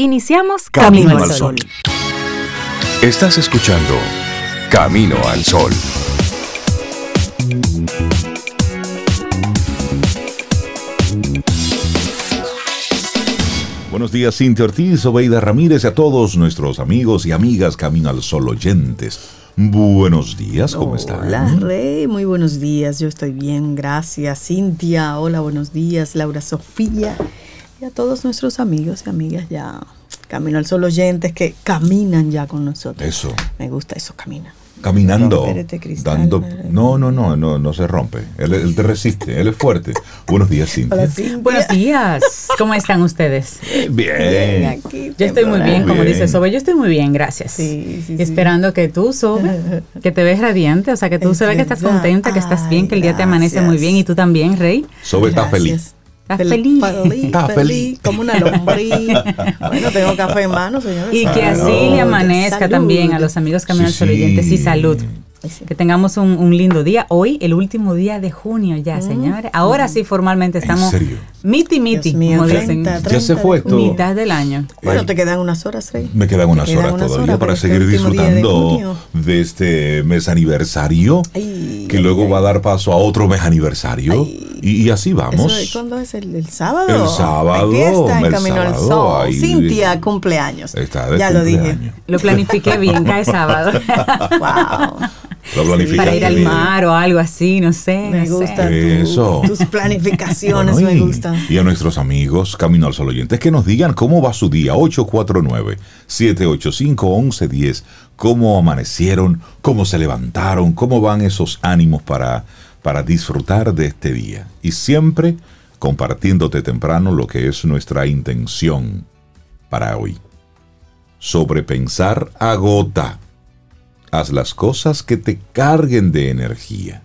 Iniciamos Camino, al Sol. Estás escuchando Camino al Sol. Buenos días, Cintia Ortiz, Obeida Ramírez y a todos nuestros amigos y amigas Camino al Sol oyentes. Buenos días, ¿cómo están? Hola, Rey, muy buenos días. Yo estoy bien, gracias. Cintia, hola, buenos días. Laura Sofía y a todos nuestros amigos y amigas ya Camino al Sol oyentes que caminan ya con nosotros. Eso. Me gusta eso, camina. Caminando, Romperte cristal, dando... eh. No, no, no, no, no se rompe. Él, él te resiste, él es fuerte. Buenos días, Cintia. Hola, Cintia. Buenos días. ¿Cómo están ustedes? Bien. Bien, aquí, Yo estoy muy bien, como dice Sobe, yo estoy muy bien, gracias. Sí, sí, sí. Esperando que tú, Sobe, que te ves radiante, o sea, que tú se ve que estás contenta, que estás bien, que el día te amanece muy bien y tú también, Rey. Sobe está feliz. Está feliz. feliz, Está feliz, feliz. como una lombriz. bueno, tengo café en mano, señores. Y que así le amanezca Salud. también a los amigos Camino al Sí, Sol sí. oyentes y salud. Sí. Que tengamos un, un lindo día. Hoy, el último día de junio ya, señores. Ahora sí, formalmente ¿En estamos serio? miti miti, mío, como 30, dicen. 30 Ya se fue de esto. Mitad del año. Bueno, Eh, te quedan unas horas, Rey. Me quedan unas quedan horas unas todavía horas para seguir este de disfrutando junio. de, este mes aniversario, Ay, que ay, luego ay. va a dar paso a otro mes aniversario. Ay. Y, y así vamos. Eso es- ¿Cuándo es? ¿El, el sábado? El sábado, Hay fiesta en Camino al Sol. ahí- Cintia, cumpleaños. Está de ya lo dije. cumpleaños. Lo planifiqué bien, cae sábado. Wow. Lo planificaste Para ir al bien. mar o algo así, no sé. Me no sé. gusta tu- Eso. tus planificaciones, Bueno, me y, gustan. y a nuestros amigos Camino al Sol oyentes que nos digan cómo va su día. 849-785-1110. Cómo amanecieron, cómo se levantaron, cómo van esos ánimos para, para disfrutar de este día. Y siempre compartiéndote temprano lo que es nuestra intención para hoy. Sobrepensar agota. Haz las cosas que te carguen de energía.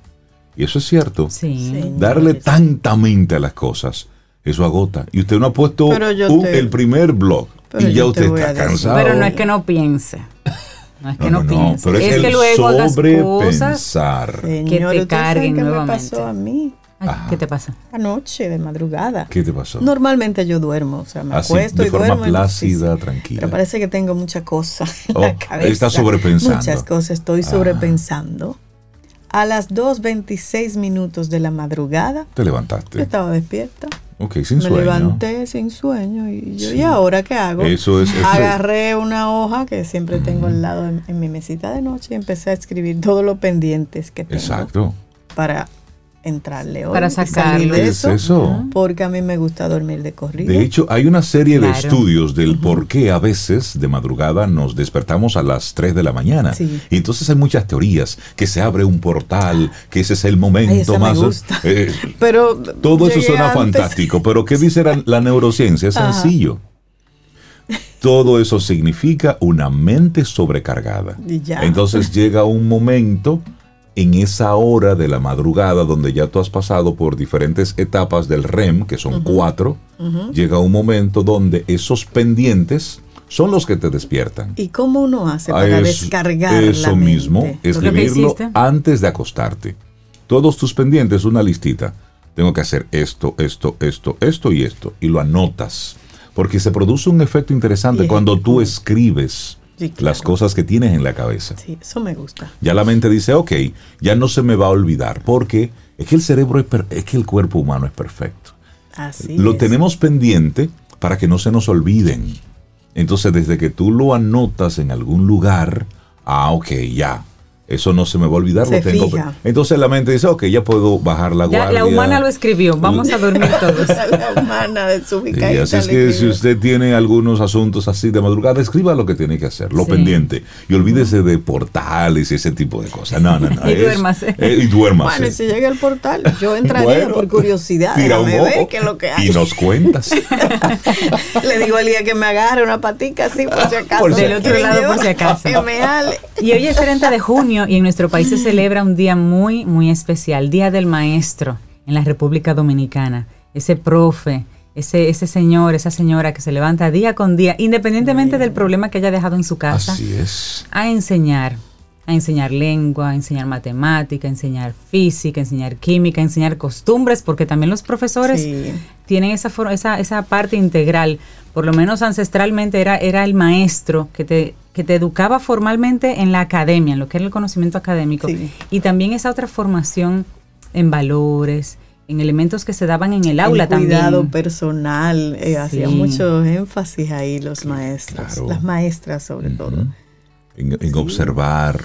Y eso es cierto. Sí. Darle tanta mente a las cosas, eso agota. Y usted no ha puesto un- te- el primer blog Pero y ya usted está cansado. Pero no es que no piense. No es que no, piense. pero es, es el que luego cosas. sobrepensar. Señor, Que te ¿usted sabe carguen qué nuevamente. me pasó a mí Ay. ¿Qué te pasa? anoche de madrugada? ¿Qué te pasó? Normalmente yo duermo, o sea, me Así, acuesto de y forma duermo. plácida, sí, sí. tranquila. Pero parece que tengo muchas cosas en Oh, la cabeza. está sobrepensando. Muchas cosas, estoy Ah. sobrepensando. A las 2.26 minutos de la madrugada, Te yo levantaste. estaba despierta. Ok, sin me sueño. levanté sin sueño y yo, Sí. ¿y ahora qué hago? Eso es- eso- Agarré una hoja que siempre tengo al lado en, en mi mesita de noche y empecé a escribir todos los pendientes que tengo Exacto. para entrarle hoy Para sacarlo. de Es eso, eso. porque a mí me gusta dormir de corrido. De hecho, hay una serie de estudios del por qué a veces de madrugada nos despertamos a las 3 de la mañana. Sí. Y entonces hay muchas teorías, que se abre un portal, que ese es el momento Ay, esa me más... gusta. eh, pero todo eso suena antes. fantástico, pero ¿qué dice la, la neurociencia? Es Ajá. sencillo. Todo eso significa una mente sobrecargada. Y ya. Entonces llega un momento en esa hora de la madrugada donde ya tú has pasado por diferentes etapas del REM, que son cuatro, llega un momento donde esos pendientes son los que te despiertan. ¿Y cómo uno hace Ah, para es- descargar Eso la mismo, mente? escribirlo antes de acostarte. Todos tus pendientes, una listita. Tengo que hacer esto, esto, esto, esto y esto. Y lo anotas. Porque se produce un efecto interesante cuando tú escribes Sí, claro. las cosas que tienes en la cabeza. Sí, eso me gusta. Ya la mente dice, ok, ya no se me va a olvidar. Porque es que el cerebro es, es que el cuerpo humano es perfecto. Así lo es. tenemos pendiente para que no se nos olviden. Entonces, desde que tú lo anotas en algún lugar, ah, ok, ya. Eso no se me va a olvidar. Se lo tengo. fija. Entonces la mente dice, ok, ya puedo bajar la Ya, guardia. la humana lo escribió. Vamos a dormir todos. la humana de su Y así es que si usted tiene algunos asuntos así de madrugada, escriba lo que tiene que hacer, lo Sí. pendiente. Y olvídese de portales y ese tipo de cosas. No, no, no. Y es- duérmase. eh, y duérmase. Bueno, y si llega al portal, yo entraría Bueno, por curiosidad. tira un Déjame ver ojo qué es lo que hay. Y nos cuentas. Le digo al día que me agarre una patica así por si acaso. Por si Del otro lado, por si acaso. Que me ale. Y hoy es 30 de junio y en nuestro país se celebra un día muy, muy especial, Día del Maestro en la República Dominicana. Ese profe, ese, ese señor, esa señora que se levanta día con día, independientemente del problema que haya dejado en su casa, Así es. a enseñar, a enseñar lengua, a enseñar matemática, a enseñar física, a enseñar química, a enseñar costumbres, porque también los profesores Sí. tienen esa, esa, esa parte integral. Por lo menos ancestralmente era, era el maestro que te, que te educaba formalmente en la academia, en lo que era el conocimiento académico. Sí. Y también esa otra formación en valores, en elementos que se daban en el aula el cuidado también. personal, eh, hacían mucho énfasis ahí los maestros, claro. las maestras sobre todo. En observar.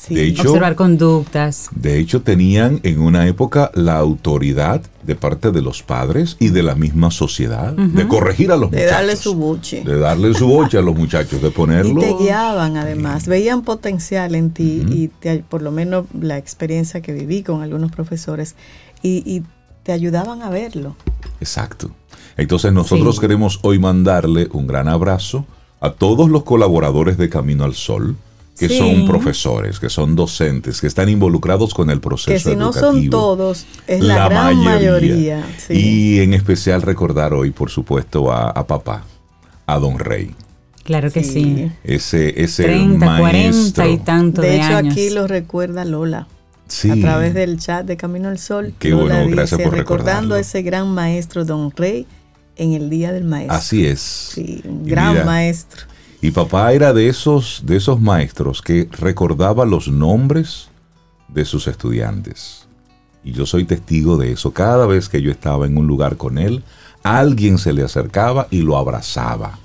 Sí. De hecho, Observar conductas. De hecho, tenían en una época la autoridad de parte de los padres y de la misma sociedad de corregir a los De muchachos. darle su buche. De darle su boche a los muchachos, de Y ponerlo. te guiaban además, veían potencial en ti y te- por lo menos la experiencia que viví con algunos profesores y, y te ayudaban a verlo. Exacto. Entonces nosotros Sí. queremos hoy mandarle un gran abrazo a todos los colaboradores de Camino al Sol, que Sí. son profesores, que son docentes, que están involucrados con el proceso Que si no son todos, es la, gran mayoría. sí. Y en especial recordar hoy, por supuesto, a, a papá, a don Rey. Claro que sí. Ese, ese 30, maestro. 40 y tanto de, de hecho, años. aquí lo recuerda Lola. Sí. A través del chat de Camino al Sol. Qué Lola bueno, gracias por recordando recordarlo. a ese gran maestro Don Rey en el Día del Maestro. Así es. Sí, un gran mira, maestro. Y papá era de esos, de esos maestros que recordaba los nombres de sus estudiantes. Y yo soy testigo de eso. Cada vez que yo estaba en un lugar con él, alguien se le acercaba y lo abrazaba.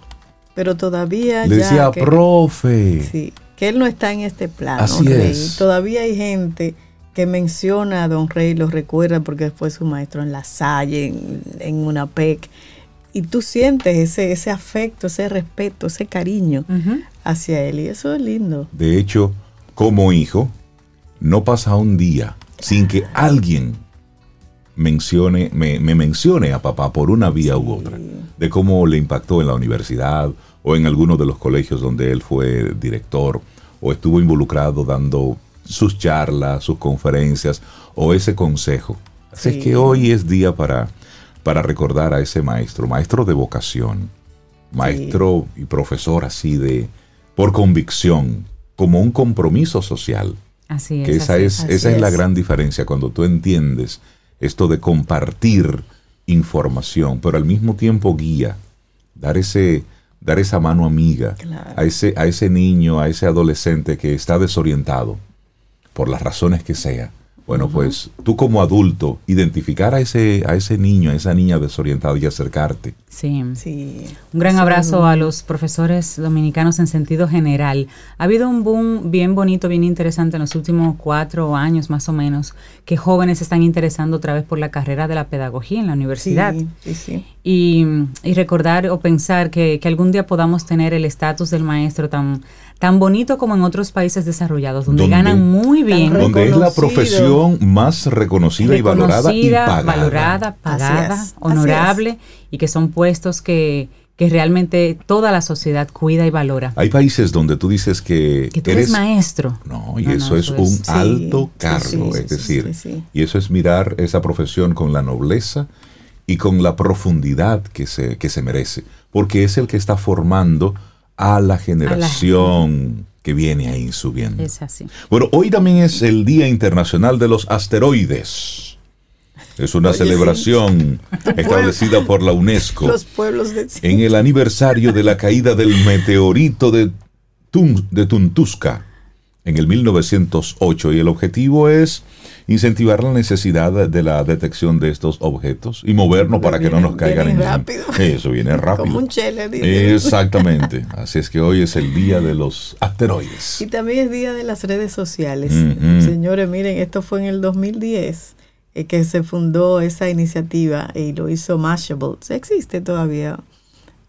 Pero todavía Le ya decía, que, profe. sí, que él no está en este plano. Así Rey. es. Todavía hay gente que menciona a Don Rey, lo recuerda porque fue su maestro en la Salle, en, en una PEC. Y tú sientes ese, ese afecto, ese respeto, ese cariño hacia él. Y eso es lindo. De hecho, como hijo, no pasa un día sin que alguien mencione, me, me mencione a papá por una vía u otra, de cómo le impactó en la universidad o en alguno de los colegios donde él fue director o estuvo involucrado dando sus charlas, sus conferencias o ese consejo. Así Sí. es que hoy es día para, para recordar a ese maestro, maestro de vocación, maestro y profesor así de, por convicción, como un compromiso social. Así es. Que esa así es, así esa es la gran diferencia cuando tú entiendes esto de compartir información, pero al mismo tiempo guía, dar ese, dar esa mano amiga Claro. a ese, a ese niño, a ese adolescente que está desorientado, por las razones que sea. Bueno, pues tú como adulto, identificar a ese, a ese niño, a esa niña desorientada y acercarte. Sí. Sí. Un gran abrazo a los profesores dominicanos en sentido general. Ha habido un boom bien bonito, bien interesante en los últimos cuatro años más o menos, que jóvenes se están interesando otra vez por la carrera de la pedagogía en la universidad. Sí, sí, sí. Y, y recordar o pensar que, que algún día podamos tener el estatus del maestro tan, tan bonito como en otros países desarrollados, donde Donde- ganan muy bien. Donde es la profesión más reconocida y valorada y pagada. valorada, pagada, es, honorable y que son puestos que, que realmente toda la sociedad cuida y valora. Hay países donde tú dices que, Que tú eres eres maestro. No, y No, no, eso es un es- alto sí, cargo, sí, sí, es sí, decir, sí, sí. y eso es mirar esa profesión con la nobleza y con la profundidad que se, que se merece, porque es el que está formando a la generación que viene ahí subiendo. Es así. Bueno, hoy también es el Día Internacional de los Asteroides. Es una Oye, sí. celebración establecida por la UNESCO Los pueblos de en el aniversario de la caída del meteorito de, Tun- de Tuntusca en el 1908 y el objetivo es incentivar la necesidad de la detección de estos objetos y movernos para que no nos caigan encima. rápido. Eso viene rápido. Como un chele. dice. Exactamente. Así es que hoy es el día de los asteroides. Y también es día de las redes sociales. Ujú. Señores, miren, esto fue en el 2010 eh, que se fundó esa iniciativa y lo hizo Mashable. Existe todavía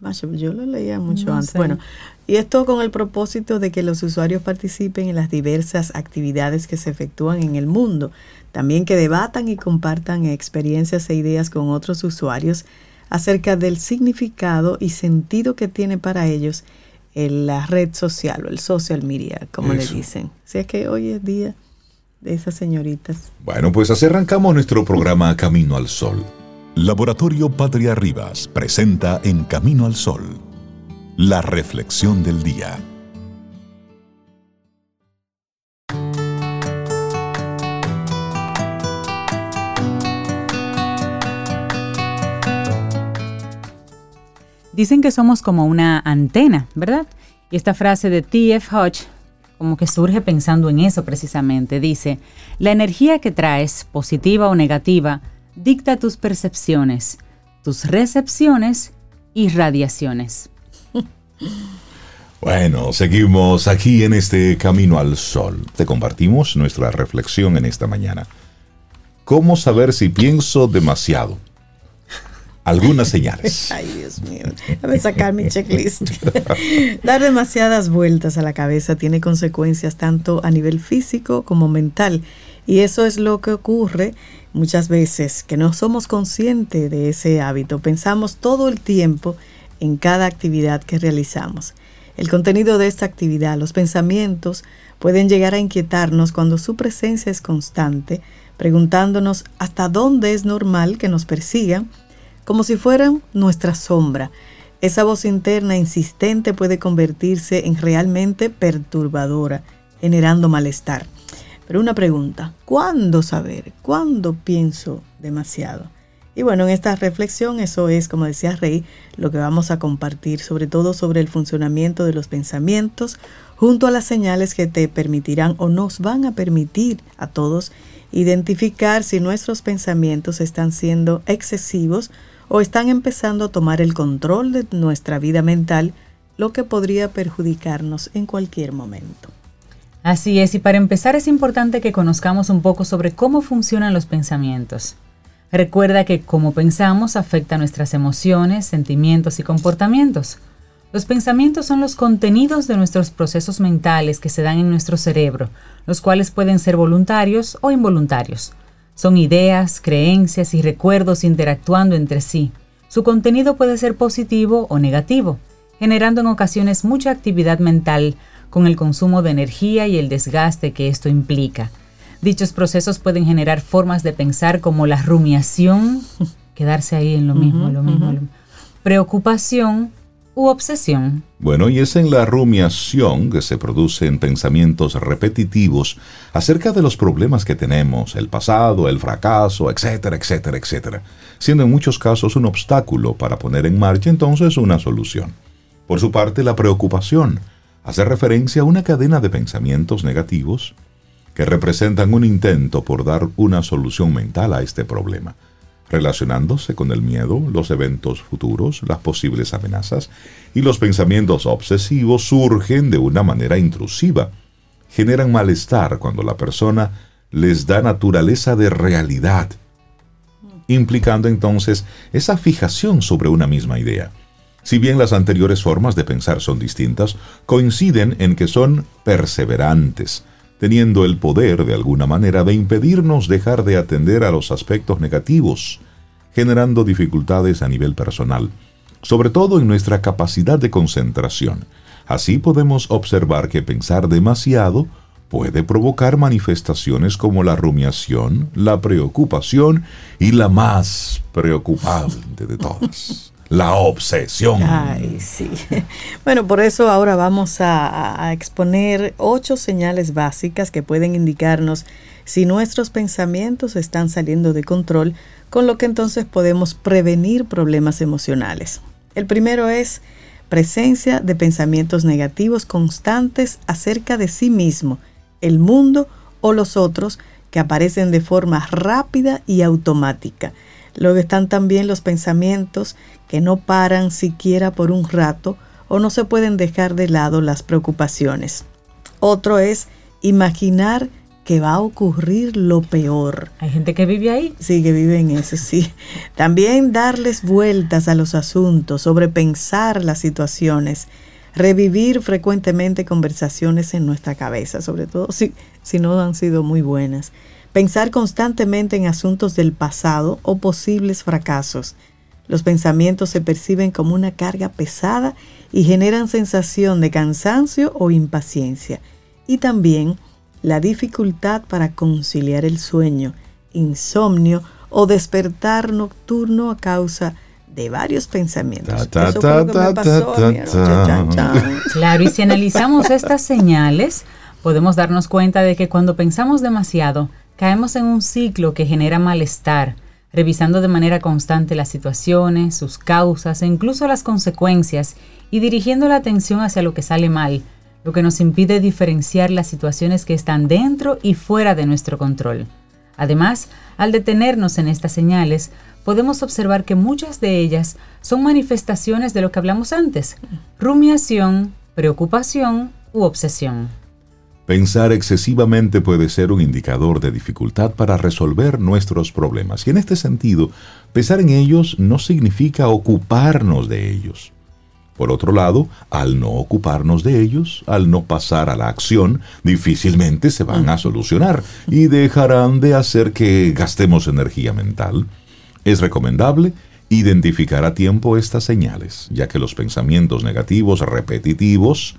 Mashable, yo lo leía mucho No antes. sé. Bueno, y esto con el propósito de que los usuarios participen en las diversas actividades que se efectúan en el mundo. También que debatan y compartan experiencias e ideas con otros usuarios acerca del significado y sentido que tiene para ellos en la red social o el social media, como Eso. le dicen. Así es que hoy es día de esas señoritas. Bueno, pues así arrancamos nuestro programa Camino al Sol. Laboratorio Patria Rivas presenta En Camino al Sol, la reflexión del día. Dicen que somos como una antena, ¿verdad? Y esta frase de T.F. Hodge como que surge pensando en eso precisamente. Dice, la energía que traes, positiva o negativa, dicta tus percepciones, tus recepciones y radiaciones. Bueno, seguimos aquí en este Camino al Sol. Te compartimos nuestra reflexión en esta mañana. ¿Cómo saber si pienso demasiado? Algunas señales. Ay, Dios mío. Déjame sacar mi checklist. Dar demasiadas vueltas a la cabeza tiene consecuencias tanto a nivel físico como mental. Y eso es lo que ocurre muchas veces, que no somos conscientes de ese hábito. Pensamos todo el tiempo en cada actividad que realizamos. El contenido de esta actividad, los pensamientos, pueden llegar a inquietarnos cuando su presencia es constante, preguntándonos hasta dónde es normal que nos persigan, como si fueran nuestra sombra. Esa voz interna insistente puede convertirse en realmente perturbadora, generando malestar. Pero una pregunta, ¿cuándo saber? ¿Cuándo pienso demasiado? Y bueno, en esta reflexión eso es, como decía Rey, lo que vamos a compartir, sobre todo sobre el funcionamiento de los pensamientos, junto a las señales que te permitirán o nos van a permitir a todos identificar si nuestros pensamientos están siendo excesivos o están empezando a tomar el control de nuestra vida mental, lo que podría perjudicarnos en cualquier momento. Así es, y para empezar es importante que conozcamos un poco sobre cómo funcionan los pensamientos. Recuerda que cómo pensamos afecta nuestras emociones, sentimientos y comportamientos. Los pensamientos son los contenidos de nuestros procesos mentales que se dan en nuestro cerebro, los cuales pueden ser voluntarios o involuntarios. Son ideas, creencias y recuerdos interactuando entre sí. Su contenido puede ser positivo o negativo, generando en ocasiones mucha actividad mental con el consumo de energía y el desgaste que esto implica. Dichos procesos pueden generar formas de pensar como la rumiación, quedarse ahí en lo mismo, lo mismo, preocupación u obsesión. Bueno, y es en la rumiación que se producen pensamientos repetitivos acerca de los problemas que tenemos, el pasado, el fracaso, etcétera, etcétera, etcétera, siendo en muchos casos un obstáculo para poner en marcha entonces una solución. Por su parte, la preocupación hace referencia a una cadena de pensamientos negativos que representan un intento por dar una solución mental a este problema, relacionándose con el miedo, los eventos futuros, las posibles amenazas y los pensamientos obsesivos surgen de una manera intrusiva. Generan malestar cuando la persona les da naturaleza de realidad, implicando entonces esa fijación sobre una misma idea. Si bien las anteriores formas de pensar son distintas, coinciden en que son perseverantes, teniendo el poder de alguna manera de impedirnos dejar de atender a los aspectos negativos, generando dificultades a nivel personal, sobre todo en nuestra capacidad de concentración. Así podemos observar que pensar demasiado puede provocar manifestaciones como la rumiación, la preocupación y la más preocupante de todas, la obsesión. Ay, sí. Bueno, por eso ahora vamos a, a, exponer ocho señales básicas que pueden indicarnos si nuestros pensamientos están saliendo de control, con lo que entonces podemos prevenir problemas emocionales. El primero es presencia de pensamientos negativos constantes acerca de sí mismo, el mundo o los otros que aparecen de forma rápida y automática. Luego están también los pensamientos que no paran siquiera por un rato o no se pueden dejar de lado las preocupaciones. Otro es imaginar que va a ocurrir lo peor. Hay gente que vive ahí. Sí, que vive en eso, sí. También darles vueltas a los asuntos, sobrepensar las situaciones, revivir frecuentemente conversaciones en nuestra cabeza, sobre todo si, si no han sido muy buenas. Pensar constantemente en asuntos del pasado o posibles fracasos. Los pensamientos se perciben como una carga pesada y generan sensación de cansancio o impaciencia. Y también la dificultad para conciliar el sueño, insomnio o despertar nocturno a causa de varios pensamientos. Claro, y si analizamos estas señales, podemos darnos cuenta de que cuando pensamos demasiado, caemos en un ciclo que genera malestar, revisando de manera constante las situaciones, sus causas e incluso las consecuencias y dirigiendo la atención hacia lo que sale mal, lo que nos impide diferenciar las situaciones que están dentro y fuera de nuestro control. Además, al detenernos en estas señales, podemos observar que muchas de ellas son manifestaciones de lo que hablamos antes, rumiación, preocupación u obsesión. Pensar excesivamente puede ser un indicador de dificultad para resolver nuestros problemas y en este sentido, pensar en ellos no significa ocuparnos de ellos. Por otro lado, al no ocuparnos de ellos, al no pasar a la acción, difícilmente se van a solucionar y dejarán de hacer que gastemos energía mental. Es recomendable identificar a tiempo estas señales, ya que los pensamientos negativos repetitivos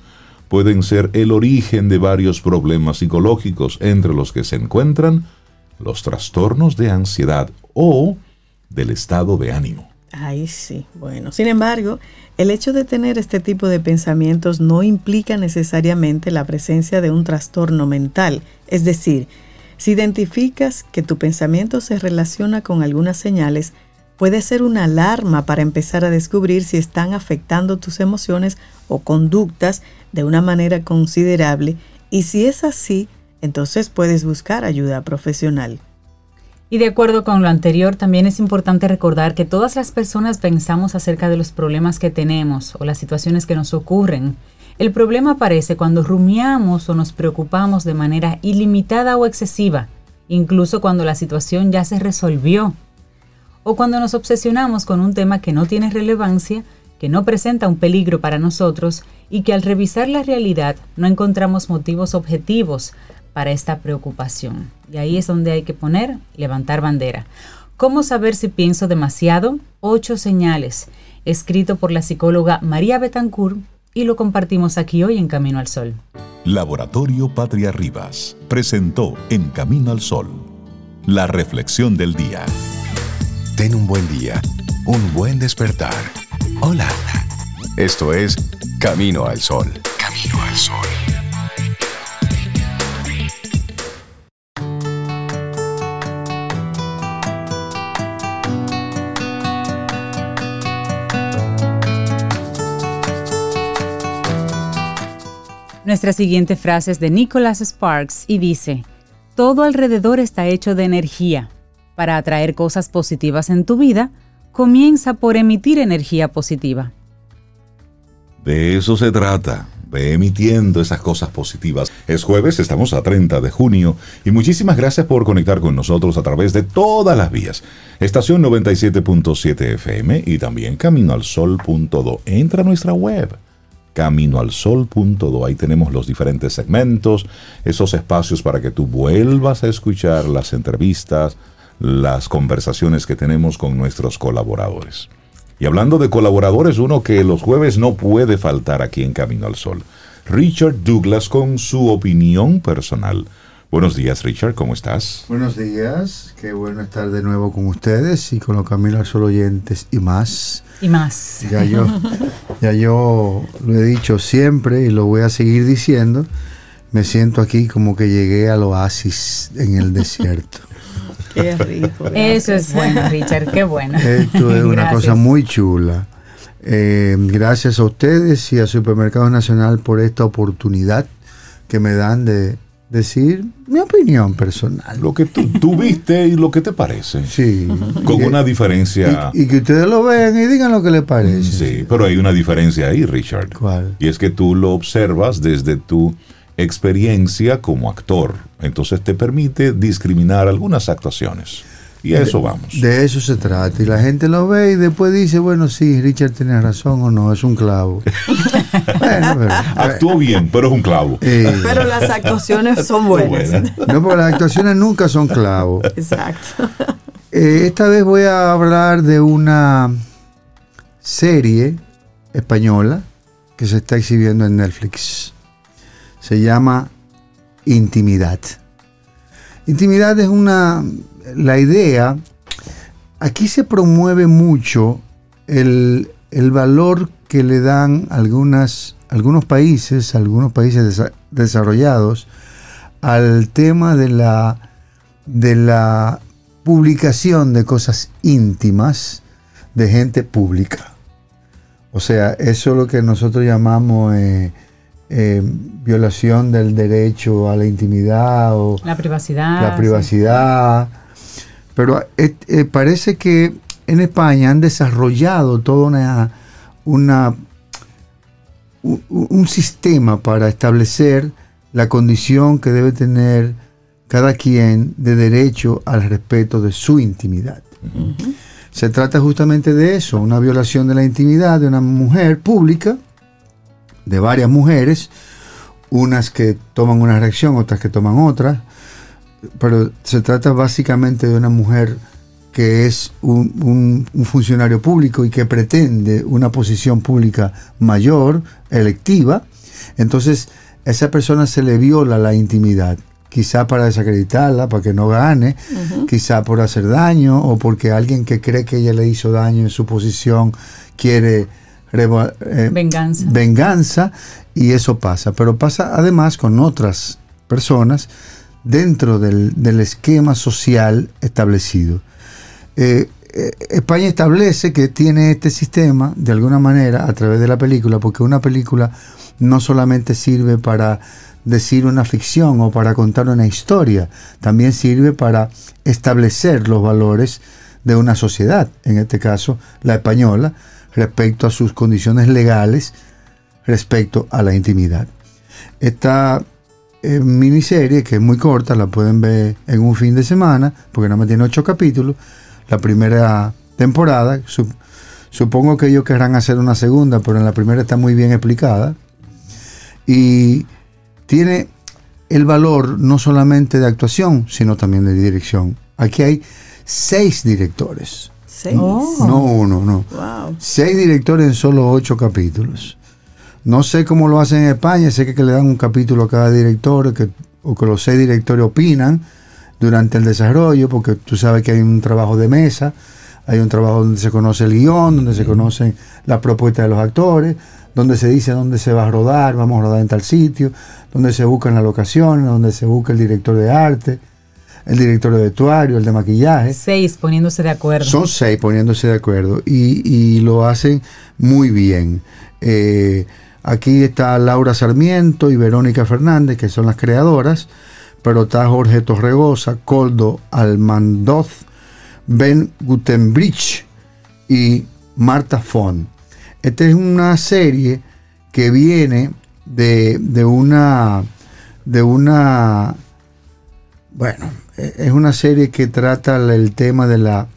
pueden ser el origen de varios problemas psicológicos entre los que se encuentran los trastornos de ansiedad o del estado de ánimo. Ay, sí. Bueno, sin embargo, el hecho de tener este tipo de pensamientos no implica necesariamente la presencia de un trastorno mental. Es decir, si identificas que tu pensamiento se relaciona con algunas señales, puede ser una alarma para empezar a descubrir si están afectando tus emociones o conductas de una manera considerable y si es así, entonces puedes buscar ayuda profesional. Y de acuerdo con lo anterior, también es importante recordar que todas las personas pensamos acerca de los problemas que tenemos o las situaciones que nos ocurren. El problema aparece cuando rumiamos o nos preocupamos de manera ilimitada o excesiva, incluso cuando la situación ya se resolvió. O cuando nos obsesionamos con un tema que no tiene relevancia, que no presenta un peligro para nosotros y que al revisar la realidad no encontramos motivos objetivos para esta preocupación. Y ahí es donde hay que poner, levantar bandera. ¿Cómo saber si pienso demasiado? Ocho señales, escrito por la psicóloga María Betancourt y lo compartimos aquí hoy en Camino al Sol. Laboratorio Patria Rivas presentó En Camino al Sol la reflexión del día. Ten un buen día, un buen despertar. Hola. Esto es Camino al Sol. Camino al Sol. Nuestra siguiente frase es de Nicholas Sparks y dice, todo alrededor está hecho de energía. Para atraer cosas positivas en tu vida, comienza por emitir energía positiva. De eso se trata, de emitiendo esas cosas positivas. Es jueves, estamos a 30 de junio y muchísimas gracias por conectar con nosotros a través de todas las vías. Estación 97.7 FM y también caminoalsol.do. Entra a nuestra web caminoalsol.do. Ahí tenemos los diferentes segmentos, esos espacios para que tú vuelvas a escuchar las entrevistas, las conversaciones que tenemos con nuestros colaboradores. Y hablando de colaboradores, uno que los jueves no puede faltar aquí en Camino al Sol, Richard Douglas con su opinión personal. Buenos días, Richard, ¿cómo estás? Buenos días, qué bueno estar de nuevo con ustedes y con los Camino al Sol oyentes y más. Y más. Ya yo, ya yo lo he dicho siempre y lo voy a seguir diciendo. Me siento aquí como que llegué al oasis en el desierto. Qué rico. Eso es bueno, Richard, qué bueno. Esto es una Gracias. cosa muy chula. Eh, gracias a ustedes y a Supermercados Nacional por esta oportunidad que me dan de decir mi opinión personal. Lo que tú, tú viste y lo que te parece. Sí. Con Y una diferencia... Y, y que ustedes lo vean y digan lo que les parece. Sí, pero hay una diferencia ahí, Richard. ¿Cuál? Y es que tú lo observas desde tu experiencia como actor. Entonces te permite discriminar algunas actuaciones. Y a eso vamos. De eso se trata. Y la gente lo ve y después dice, bueno, sí, Richard tiene razón o no, es un clavo. bueno, pero, Actuó bien, pero es un clavo. eh, Pero las actuaciones son buenas. Buena. no, porque las actuaciones nunca son clavos. Exacto. Eh, esta vez voy a hablar de una serie española que se está exhibiendo en Netflix. Se llama Intimidad. Intimidad es una... La idea... Aquí se promueve mucho el, el valor que le dan algunas, algunos países, algunos países desa- desarrollados, al tema de la, de la publicación de cosas íntimas de gente pública. O sea, eso es lo que nosotros llamamos eh, eh, violación del derecho a la intimidad o La privacidad. la privacidad. Pero eh, eh, parece que en España han desarrollado toda una, una un, un sistema para establecer la condición que debe tener cada quien de derecho al respeto de su intimidad. Se trata justamente de eso, una violación de la intimidad de una mujer pública, de varias mujeres, unas que toman una reacción, otras que toman otra, pero se trata básicamente de una mujer que es un, un- un funcionario público y que pretende una posición pública mayor, electiva, entonces a esa persona se le viola la intimidad, quizá para desacreditarla, para que no gane, quizá por hacer daño o porque alguien que cree que ella le hizo daño en su posición quiere eh, Venganza. venganza y eso pasa. Pero pasa además con otras personas dentro del, del esquema social establecido. Eh, eh, España establece que tiene este sistema de alguna manera a través de la película, porque una película no solamente sirve para decir una ficción o para contar una historia, también sirve para establecer los valores de una sociedad, en este caso la española, respecto a sus condiciones legales, respecto a la intimidad. Esta eh, miniserie, que es muy corta, la pueden ver en un fin de semana, porque nada más tiene ocho capítulos, la primera temporada, su- supongo que ellos querrán hacer una segunda, pero en la primera está muy bien explicada, y tiene el valor no solamente de actuación, sino también de dirección. Aquí hay seis directores, Seis. Oh. no uno, no. Wow. Seis directores en solo ocho capítulos. No sé cómo lo hacen en España, sé que, que le dan un capítulo a cada director que, o que los seis directores opinan durante el desarrollo, porque tú sabes que hay un trabajo de mesa, hay un trabajo donde se conoce el guion, donde se conocen las propuestas de los actores, donde se dice dónde se va a rodar, vamos a rodar en tal sitio, donde se buscan las locaciones, donde se busca el director de arte, el director de vestuario, el de maquillaje. Seis poniéndose de acuerdo. Son seis poniéndose de acuerdo y, y lo hacen muy bien. Eh, aquí está Laura Sarmiento y Verónica Fernández, que son las creadoras, pero está Jorge Torregosa, Coldo Almandoz, Ben Gutenbrich y Marta Fon. Esta es una serie que viene de, de una de una bueno, es una serie que trata el tema de la,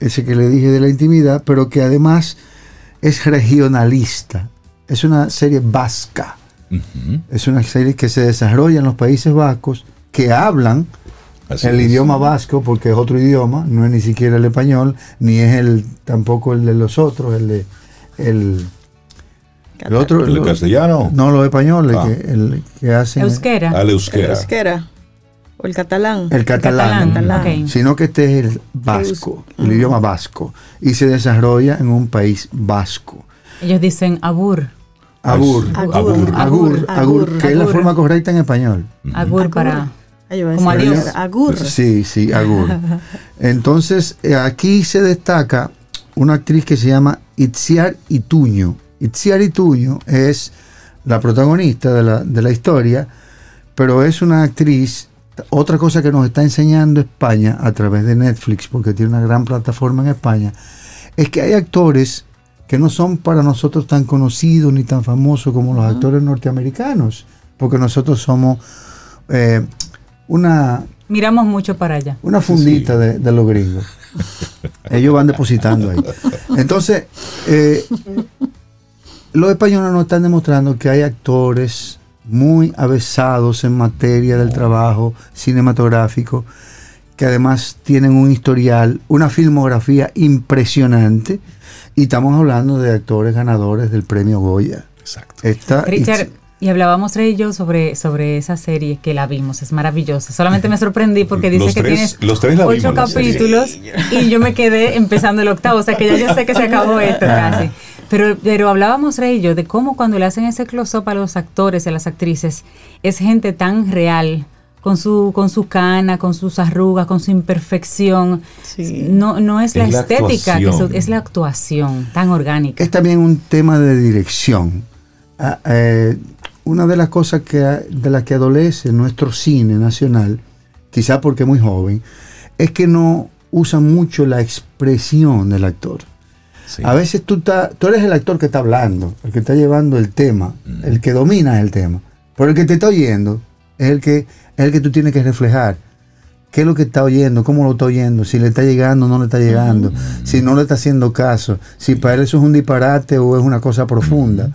ese que le dije de la intimidad, pero que además es regionalista. Es una serie vasca. Es una serie que se desarrolla en los Países Vascos, que hablan Así el es. idioma vasco, porque es otro idioma, no es ni siquiera el español, ni es el tampoco el de los otros, el de el, el otro. ¿El lo- castellano? no, los españoles Ah. que, el, que hacen. Euskera. Al El euskera. euskera. O el catalán. El catalán, sino que este es el vasco, el idioma vasco, y se desarrolla en un país vasco. Ellos dicen abur. Agur, Agur. agur, agur, que es la forma correcta en español. Agur para. Como adiós. Agur. Sí, sí, agur. Entonces, eh, aquí se destaca una actriz que se llama Itziar Ituño. Itziar Ituño es la protagonista de la, de la historia, pero es una actriz, otra cosa que nos está enseñando España a través de Netflix, porque tiene una gran plataforma en España, es que hay actores que no son para nosotros tan conocidos ni tan famosos como los actores norteamericanos, porque nosotros somos eh, una Miramos mucho para allá. una fundita de, de los gringos. Ellos van depositando ahí. Entonces, eh, los españoles nos están demostrando que hay actores muy avesados en materia del trabajo cinematográfico, que además tienen un historial, una filmografía impresionante, y estamos hablando de actores ganadores del premio Goya. Exacto. Esta, Richard, y hablábamos Rey y yo sobre, sobre esa serie que la vimos, es maravillosa. Solamente me sorprendí porque dice Los que tres- tienes los tres la ocho vimos, capítulos y yo me quedé empezando el octavo, o sea que ya yo sé que se acabó esto casi. Pero, pero hablábamos Rey y yo de cómo cuando le hacen ese close-up a los actores y a las actrices, es gente tan real con su, con su cana, con sus arrugas, con su imperfección. Sí. No, no es la Es la estética, que es la actuación tan orgánica. Es también un tema de dirección. Ah, eh, una de las cosas que, de las que adolece nuestro cine nacional, quizá porque es muy joven, es que no usa mucho la expresión del actor. Sí. A veces tú, ta- tú eres el actor que está hablando, el que está llevando el tema, el que domina el tema. Pero el que te está oyendo es el que, es el que tú tienes que reflejar. ¿Qué es lo que está oyendo? ¿Cómo lo está oyendo? Si le está llegando o no le está llegando. Si no le está haciendo caso. Si para él eso es un disparate o es una cosa profunda.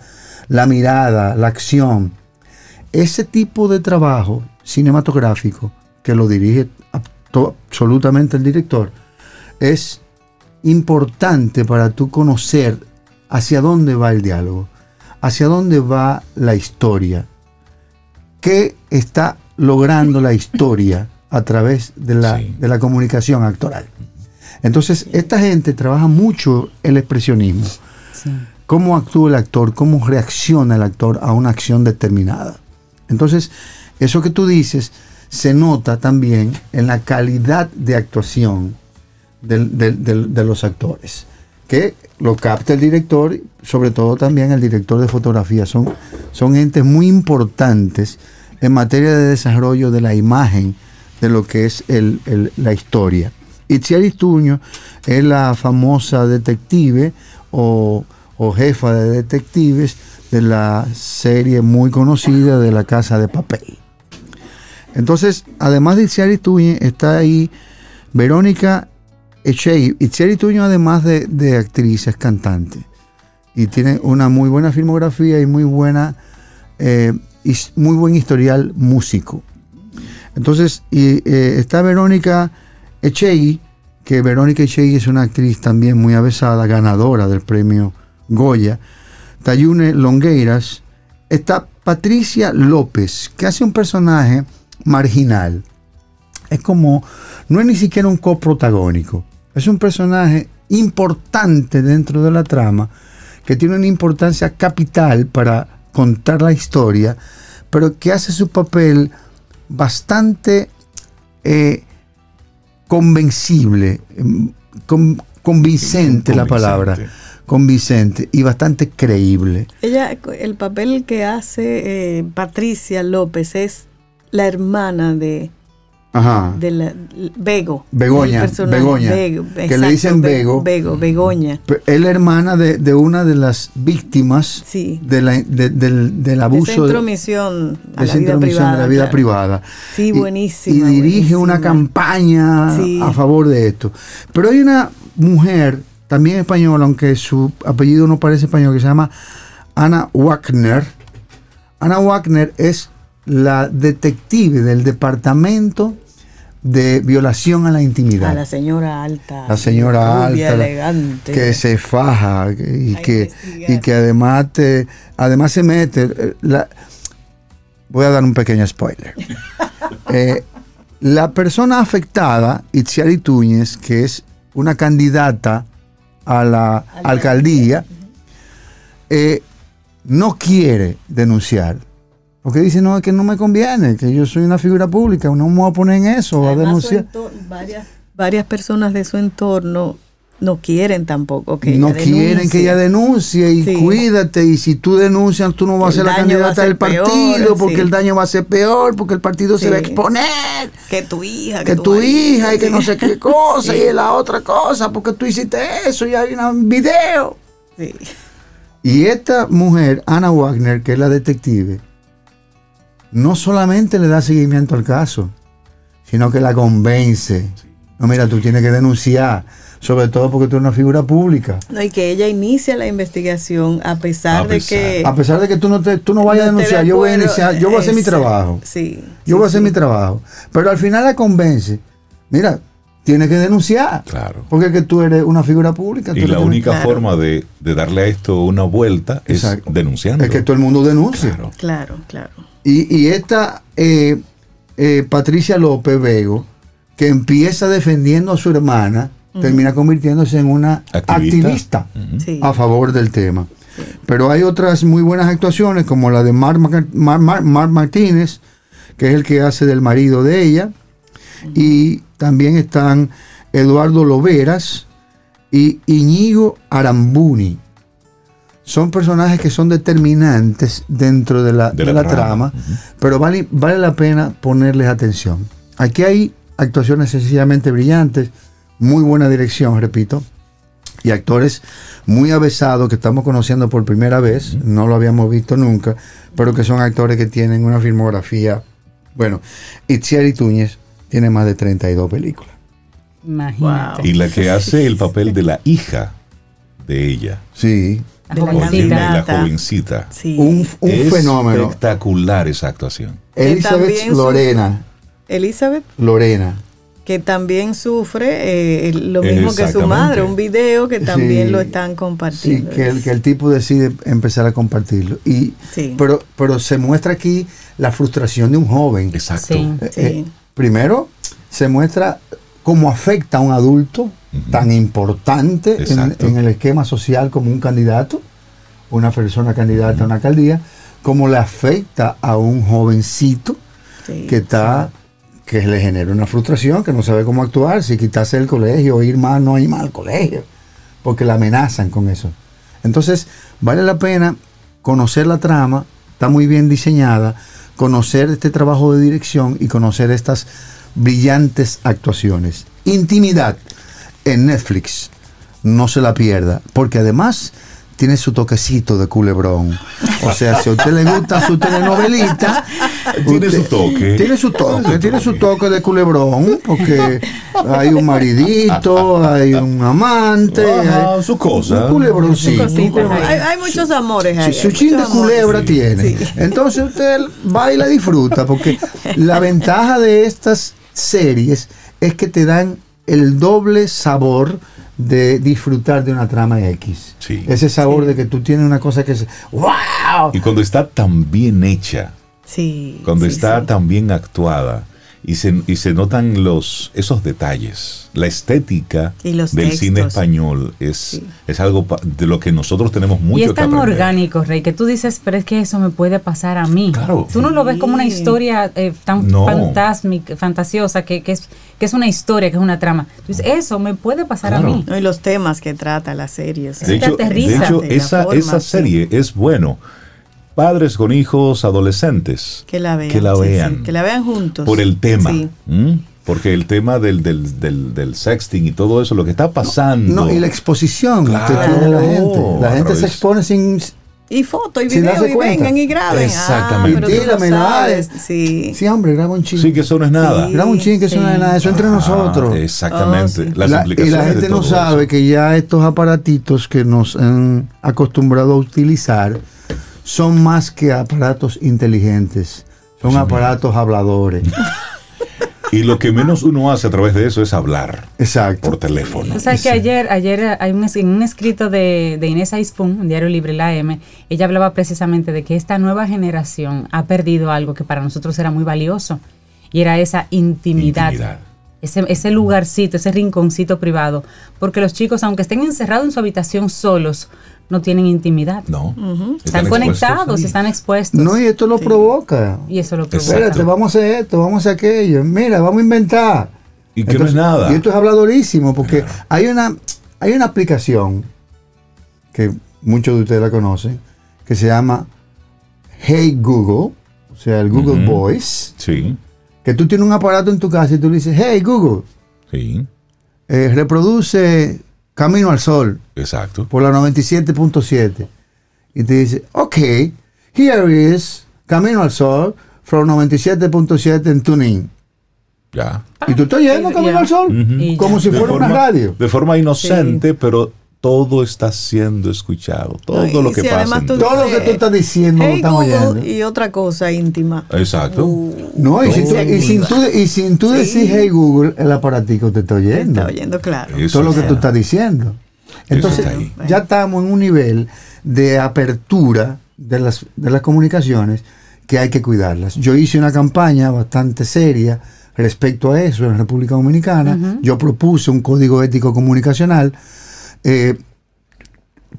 La mirada, la acción. Ese tipo de trabajo cinematográfico que lo dirige absolutamente el director es importante para tú conocer hacia dónde va el diálogo, hacia dónde va la historia, qué está logrando la historia a través de la, Sí. de la comunicación actoral. Entonces, esta gente trabaja mucho el expresionismo, Sí. cómo actúa el actor, cómo reacciona el actor a una acción determinada. Entonces, eso que tú dices se nota también en la calidad de actuación de los actores, que lo capta el director, sobre todo también el director de fotografía. Son, son entes muy importantes en materia de desarrollo de la imagen de lo que es el- el- la historia. Itziar Tuño es la famosa detective o, o jefa de detectives de la serie muy conocida de La Casa de Papel. Entonces, además de Itziar Tuño, está ahí Verónica Echei. Itziar Tuño, además de, de actriz, es cantante. Y tiene una muy buena filmografía y muy buena eh, muy buen historial músico. Entonces, eh, está Verónica Echei, que Verónica Echei es una actriz también muy avesada, ganadora del premio Goya. Tayune Longueiras. Está Patricia López, que hace un personaje marginal. Es como, no es ni siquiera un coprotagónico. Es un personaje importante dentro de la trama, que tiene una importancia capital para contar la historia, pero que hace su papel bastante eh, convencible, em, con- convincente la palabra, Convincente. convincente y bastante creíble. Ella, el papel que hace eh, Patricia López es la hermana de, Ajá. de la, Bego. Begoña, Begoña, Bego, que le dicen Be- Bego. Bego, Begoña. Es la hermana de, de una de las víctimas Sí. de la- de- del, del abuso de, intromisión a de la vida privada. de la vida claro. privada. Sí, Y- buenísima, Y, dirige buenísima. una campaña Sí. a favor de esto. Pero hay una mujer, también española, aunque su apellido no parece español, que se llama Ana Wagner. Ana Wagner es la detective del departamento de violación a la intimidad. A la señora alta. la señora alta elegante. que se faja y que y que además te además se mete eh, la- voy a dar un pequeño spoiler Eh, la persona afectada Itziari Túñez que es una candidata a la alcaldía eh, no quiere denunciar porque dice no es que no me conviene que yo soy una figura pública no me voy a poner en eso a Además, su denunciar varias, varias personas de su entorno no quieren tampoco que no ella quieren que ella denuncie y Sí. cuídate y si tú denuncias tú no vas a ser la a candidata ser del partido peor, porque sí. el daño va a ser peor porque el partido se va a exponer. Que tu hija que tu marido, hija y que no sé qué cosa y la otra cosa porque tú hiciste eso y hay un video. Sí. y esta mujer Ana Wagner que es la detective no solamente le da seguimiento al caso sino que la convence no mira tú tienes que denunciar sobre todo porque tú eres una figura pública No, y que ella inicia la investigación a pesar A de que A pesar de que tú no, te, tú no vayas a no denunciar, yo voy a iniciar, yo voy a hacer mi trabajo. Sí. Yo sí, voy a hacer sí. mi trabajo. Pero al final la convence. Mira, tienes que denunciar. Claro. Porque es que tú eres una figura pública. Y la única Claro. forma de, de darle a esto una vuelta es Exacto. denunciando. Es que todo el mundo denuncia. Claro. Claro, claro. Y, y esta eh, eh, Patricia López Vego, que empieza defendiendo a su hermana, termina convirtiéndose en una Activista. a favor del tema. Pero hay otras muy buenas actuaciones, como la de Mar, Mar- Mar- Mar- Martínez, que es el que hace del marido de ella. Y también están Eduardo Loveras y Iñigo Arambuni. Son personajes que son determinantes dentro de la, De de la la trama. trama, pero vale, vale la pena ponerles atención. Aquí hay actuaciones sencillamente brillantes, muy buena dirección, repito, y actores muy avesados que estamos conociendo por primera vez, no lo habíamos visto nunca, pero que son actores que tienen una filmografía. Bueno, Itziari Túñez tiene más de 32 películas. Imagínate. Y la que hace el papel de la hija de ella. Sí, La de la Oye, jovencita. la jovencita. Sí. un, un Es fenómeno. Espectacular esa actuación. Elizabeth Lorena. Elizabeth, Lorena. que también sufre eh, lo mismo que su madre, un video que también Sí. lo están Sí, compartiendo. que el, que el tipo decide empezar a compartirlo. Y, Sí. pero, pero se muestra aquí la frustración de un joven. Exacto. Sí. Eh, Sí. eh, primero, se muestra cómo afecta a un adulto tan importante en, el esquema social como un candidato, una persona candidata a una alcaldía, cómo le afecta a un jovencito Sí. que está que le genera una frustración, que no sabe cómo actuar, si quitarse el colegio o ir más, no ir más al colegio, porque la amenazan con eso. Entonces, vale la pena conocer la trama, está muy bien diseñada, conocer este trabajo de dirección y conocer estas brillantes actuaciones. Intimidad en Netflix, no se la pierda, porque además tiene su toquecito de culebrón. O sea, si a usted le gusta su telenovelita, Tiene usted- su toque. Tiene su toque, tiene su toque de culebrón, porque hay un maridito, hay un amante, Ajá, hay su cosa. Un culebroncito. Su hay, hay muchos amores ahí. Sí, su hay chin de culebra Sí. tiene. Sí. Entonces usted va y la disfruta, porque la ventaja de estas series es que te dan el doble sabor de disfrutar de una trama X. Sí. Ese sabor de que tú tienes una cosa que es ¡Wow! Y cuando está tan bien hecha, Sí, cuando sí, está sí. tan bien actuada y se, y se notan los esos detalles, la estética Y los del cine textos. español es, Sí. es algo pa- de lo que nosotros tenemos mucho Y es que tan aprender. orgánico, Rey, que tú dices, pero es que eso me puede pasar a mí. Claro. Tú no lo ves como una Sí. historia eh, tan No. fantásmica, fantasiosa, que, que es, que es una historia, que es una trama. Tú dices, eso me puede pasar Claro. a mí. No, y los temas que trata la serie. o sea, De te hecho, de hecho, esa, forma, esa sí. serie es bueno. Padres con hijos, adolescentes. Que la vean. Que la sí, sí, vean. que la vean juntos. Por el tema. Porque el tema del, del, del, del sexting y todo eso, lo que está pasando. No, y la exposición Claro. que tiene la gente. La gente se expone sin... Y fotos y video y cuenta. vengan y graben. Exactamente. Ah, pero tú lo Tíramela, sabes. eh. Sí. Sí, hombre, graba un ching. Sí, que eso no es nada. Sí. Graba un ching, que eso no es nada, eso entre Ah, nosotros. Exactamente. Oh, sí. Las La- y la gente no sabe eso. que ya estos aparatitos que nos han acostumbrado a utilizar son más que aparatos inteligentes, son aparatos habladores. Y lo que menos uno hace a través de eso es hablar Exacto. por teléfono. Tú sabes que ayer, ayer hay un, en un escrito de, de Inés Aispun, un diario libre, la M, ella hablaba precisamente de que esta nueva generación ha perdido algo que para nosotros era muy valioso, y era esa intimidad. Intimidad. Ese, ese lugarcito, ese rinconcito privado. Porque los chicos, aunque estén encerrados en su habitación solos, no tienen intimidad. No. Están, conectados, están expuestos. No, y esto lo provoca. y eso lo provoca. Espérate, vamos a hacer esto, vamos a hacer aquello. Mira, vamos a inventar. Y que no es nada. Y esto es habladorísimo, porque hay una, hay una aplicación que muchos de ustedes la conocen, que se llama Hey Google, o sea, el Google. Voice, Sí, que tú tienes un aparato en tu casa y tú le dices, Hey Google, sí, eh, reproduce Camino al Sol exacto. por la 97.7. Y te dice, ok, here is Camino al Sol from 97.7 en TuneIn. Ya. y tú estás yendo y- Camino al Sol, como si De fuera una radio. De forma inocente, pero todo está siendo escuchado. Todo No, lo que si pasa. tú todo- lo que tú estás diciendo lo Hey estamos Google oyendo. y otra cosa íntima. Exacto. No, y, si tú- y sin tú, y sin tú Sí. decir hey Google, el aparatico te está Te oyendo. está oyendo claro. Eso Todo lo que está. tú estás diciendo. Entonces, está ya estamos en un nivel de apertura de las, de las comunicaciones que hay que cuidarlas. Yo hice una campaña bastante seria respecto a eso en República Dominicana. Yo propuse un código ético comunicacional. Eh,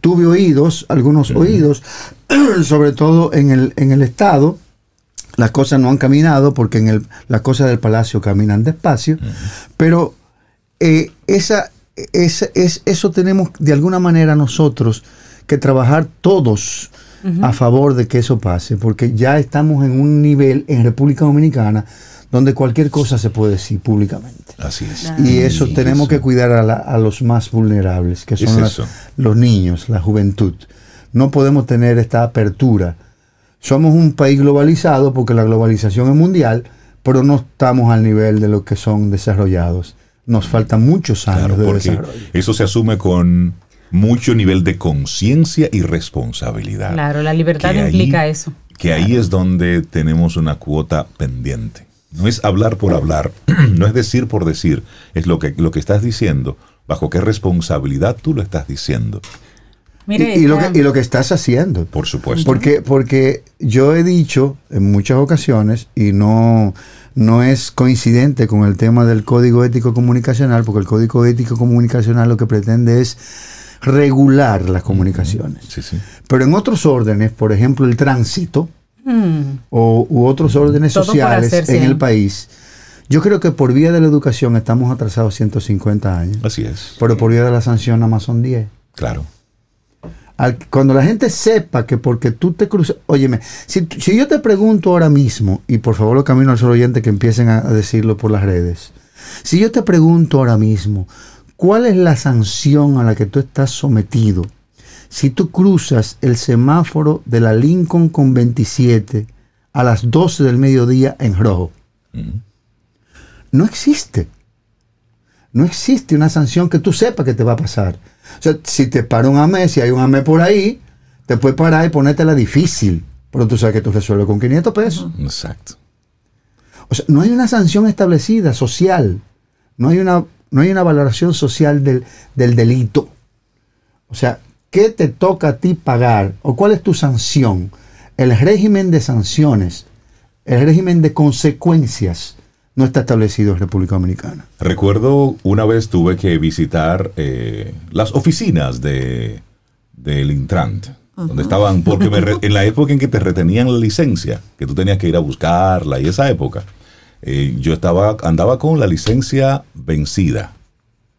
tuve oídos, algunos oídos, sobre todo en el, en el Estado, las cosas no han caminado porque en el, las cosas del palacio caminan despacio, pero eh, esa, esa- es, eso tenemos de alguna manera nosotros que trabajar todos a favor de que eso pase, porque ya estamos en un nivel en República Dominicana donde cualquier cosa se puede decir públicamente. Así es. Y eso Sí, tenemos eso. que cuidar a, la- a los más vulnerables, que Es son las- los niños, la juventud. No podemos tener esta apertura. Somos un país globalizado porque la globalización es mundial, pero no estamos al nivel de los que son desarrollados. Nos faltan muchos años Claro, de desarrollo. eso se asume con mucho nivel de conciencia y responsabilidad. Claro, la libertad ahí- implica eso. Que ahí es donde tenemos una cuota pendiente. No es hablar por hablar, no es decir por decir, es lo que, lo que estás diciendo, bajo qué responsabilidad tú lo estás diciendo, Mire, y, y lo que, y lo que estás haciendo. por supuesto. Porque, porque yo he dicho en muchas ocasiones, y no, no es coincidente con el tema del código ético comunicacional, porque el código ético comunicacional lo que pretende es regular las comunicaciones. Sí, sí. Pero en otros órdenes, por ejemplo, el tránsito Mm, o, u otros órdenes Todo sociales en el país, yo creo que por vía de la educación estamos atrasados 150 años, Así es. pero por vía de la sanción nada más son 10. Claro. Al- cuando la gente sepa que porque tú te cruzas, óyeme, si, yo te pregunto ahora mismo, y por favor lo camino al solo oyente que empiecen a, a decirlo por las redes, si yo te pregunto ahora mismo, ¿cuál es la sanción a la que tú estás sometido si tú cruzas el semáforo de la Lincoln con 27 a las 12 del mediodía en rojo? No existe. No existe una sanción que tú sepas que te va a pasar. O sea, si te para un AME, si hay un AME por ahí, te puede parar y ponértela difícil. Pero tú sabes que tú resuelves con 500 pesos. Exacto. O sea, no hay una sanción establecida social. No hay una, no hay una valoración social del, del delito. O sea, ¿qué te toca a ti pagar? ¿O cuál es tu sanción? El régimen de sanciones, el régimen de consecuencias no está establecido en República Dominicana. Recuerdo una vez tuve que visitar eh, las oficinas de del Intrant, donde estaban, porque me re- en la época en que te retenían la licencia, que tú tenías que ir a buscarla y esa época, eh, yo estaba andaba con la licencia vencida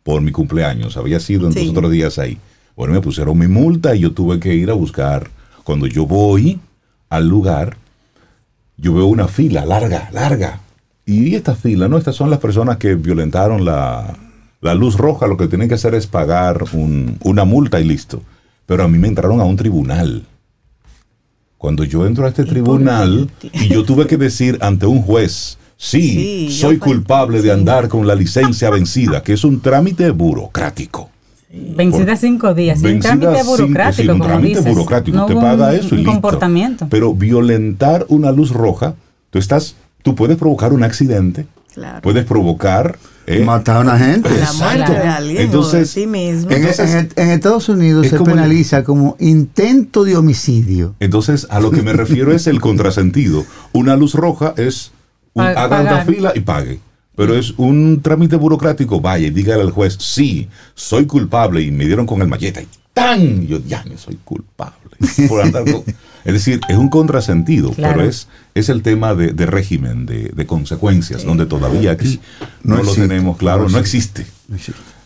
por mi cumpleaños, había sido en Sí. dos otros días ahí. Bueno, me pusieron mi multa y yo tuve que ir a buscar. Cuando yo voy al lugar, yo veo una fila larga, larga. Y esta fila, ¿no? Estas son las personas que violentaron la, la luz roja. Lo que tienen que hacer es pagar un- una multa y listo. Pero a mí me entraron a un tribunal. Cuando yo entro a este tribunal y yo tuve que decir ante un juez, sí, soy culpable de andar con la licencia vencida, que es un trámite burocrático. Vencida cinco días. sin Vencida trámite cinco, burocrático, sí, un como trámite dices. burocrático. No hubo paga un- eso y un listo. comportamiento. Pero violentar una luz roja, tú estás, tú puedes provocar un accidente, Claro. puedes provocar eh, Matar a una gente. la muerte de Claro. alguien Entonces, de ti mismo. En, en- en Estados Unidos es se como el- penaliza como intento de homicidio. Entonces, a lo que me refiero es el contrasentido. Una luz roja es un, haga una fila y pague. Pero es un trámite burocrático. Vaya y dígale al juez, sí, soy culpable y me dieron con el malleta y ¡tan! Yo ya no soy culpable. Por andar con- Es decir, es un contrasentido, Claro. pero es, es el tema de, de régimen, de, de consecuencias, donde todavía aquí no, No lo tenemos claro, no no existe.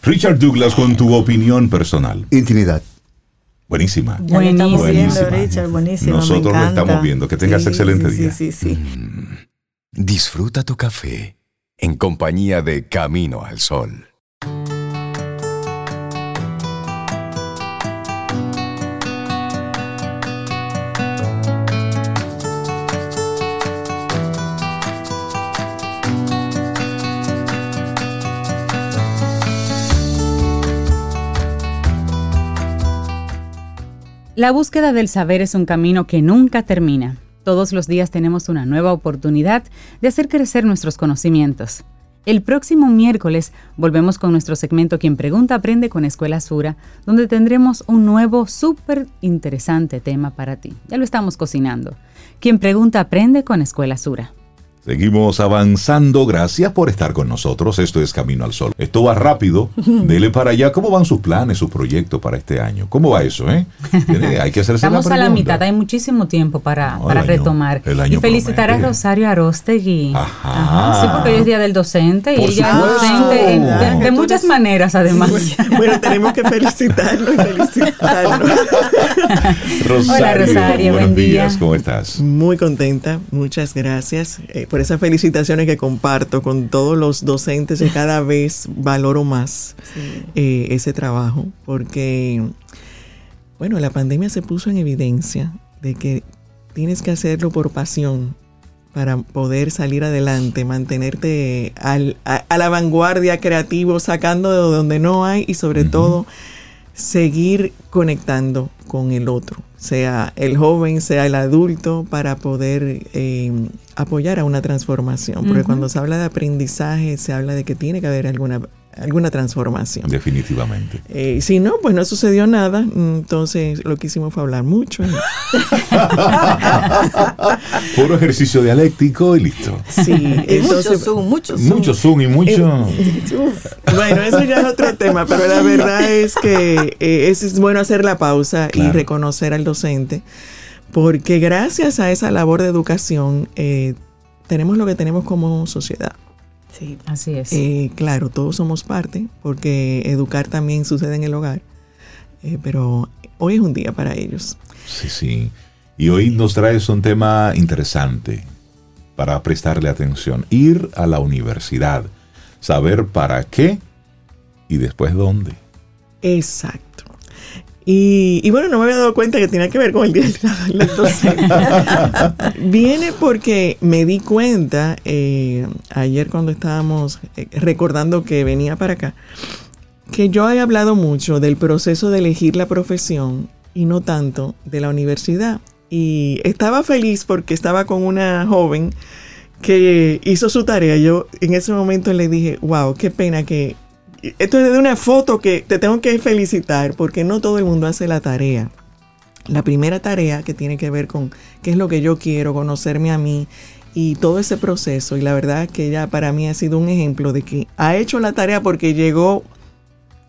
Richard Douglas, con tu opinión personal. Intimidad. Buenísima. Viendo, Richard, buenísimo. Nosotros me lo estamos viendo. Que tengas Sí, excelente sí, día. Sí, sí, sí. Disfruta tu café en compañía de Camino al Sol. La búsqueda del saber es un camino que nunca termina. Todos los días tenemos una nueva oportunidad de hacer crecer nuestros conocimientos. El próximo miércoles volvemos con nuestro segmento Quien Pregunta Aprende con Escuela Sura, donde tendremos un nuevo súper interesante tema para ti. Ya lo estamos cocinando. Quien Pregunta Aprende con Escuela Sura. Seguimos avanzando. Gracias por estar con nosotros. Esto es Camino al Sol. Esto va rápido. Dele para allá. ¿Cómo van sus planes, sus proyectos para este año? ¿Cómo va eso? Eh? Hay que hacerse Estamos la a la mitad. Hay muchísimo tiempo para, No, para el año- retomar. el año y felicitar promete. a Rosario Arostegui. Ajá. Sí, porque hoy es Día del Docente Por y ella es docente en- de, de muchas maneras, además. Bueno, tenemos que felicitarlo y felicitarlo. Rosario, Hola, Rosario, buenos buen día. días. ¿Cómo estás? Muy contenta, muchas gracias eh, por esas felicitaciones que comparto con todos los docentes y cada vez valoro más eh, ese trabajo porque, bueno, la pandemia se puso en evidencia de que tienes que hacerlo por pasión para poder salir adelante, mantenerte al- a, a la vanguardia creativo, sacando de donde no hay y sobre todo seguir conectando con el otro, sea el joven, sea el adulto, para poder eh, apoyar a una transformación. Porque cuando se habla de aprendizaje, se habla de que tiene que haber alguna, alguna transformación. Definitivamente. Eh, si no, pues no sucedió nada. Entonces lo que hicimos fue hablar mucho. Puro ejercicio dialéctico y listo. Sí, entonces, mucho zoom, mucho zoom. Mucho zoom y mucho. Bueno, eso ya es otro tema, pero la verdad es que eh, es, es bueno hacer la pausa y reconocer al docente, porque gracias a esa labor de educación eh, tenemos lo que tenemos como sociedad. Sí. Así es. Eh, claro, todos somos parte, porque educar también sucede en el hogar, eh, pero hoy es un día para ellos. Sí, sí. Y hoy nos traes un tema interesante para prestarle atención. Ir a la universidad, saber para qué y después dónde. Exacto. Y, y bueno, no me había dado cuenta que tenía que ver con el día del del docente. Viene porque me di cuenta eh, ayer cuando estábamos eh, recordando que venía para acá, que yo he hablado mucho del proceso de elegir la profesión y no tanto de la universidad. Y estaba feliz porque estaba con una joven que hizo su tarea. Yo en ese momento le dije, wow, qué pena que... Esto es de una foto que te tengo que felicitar porque no todo el mundo hace la tarea. La primera tarea que tiene que ver con qué es lo que yo quiero, conocerme a mí y todo ese proceso. Y la verdad que ella para mí ha sido un ejemplo de que ha hecho la tarea porque llegó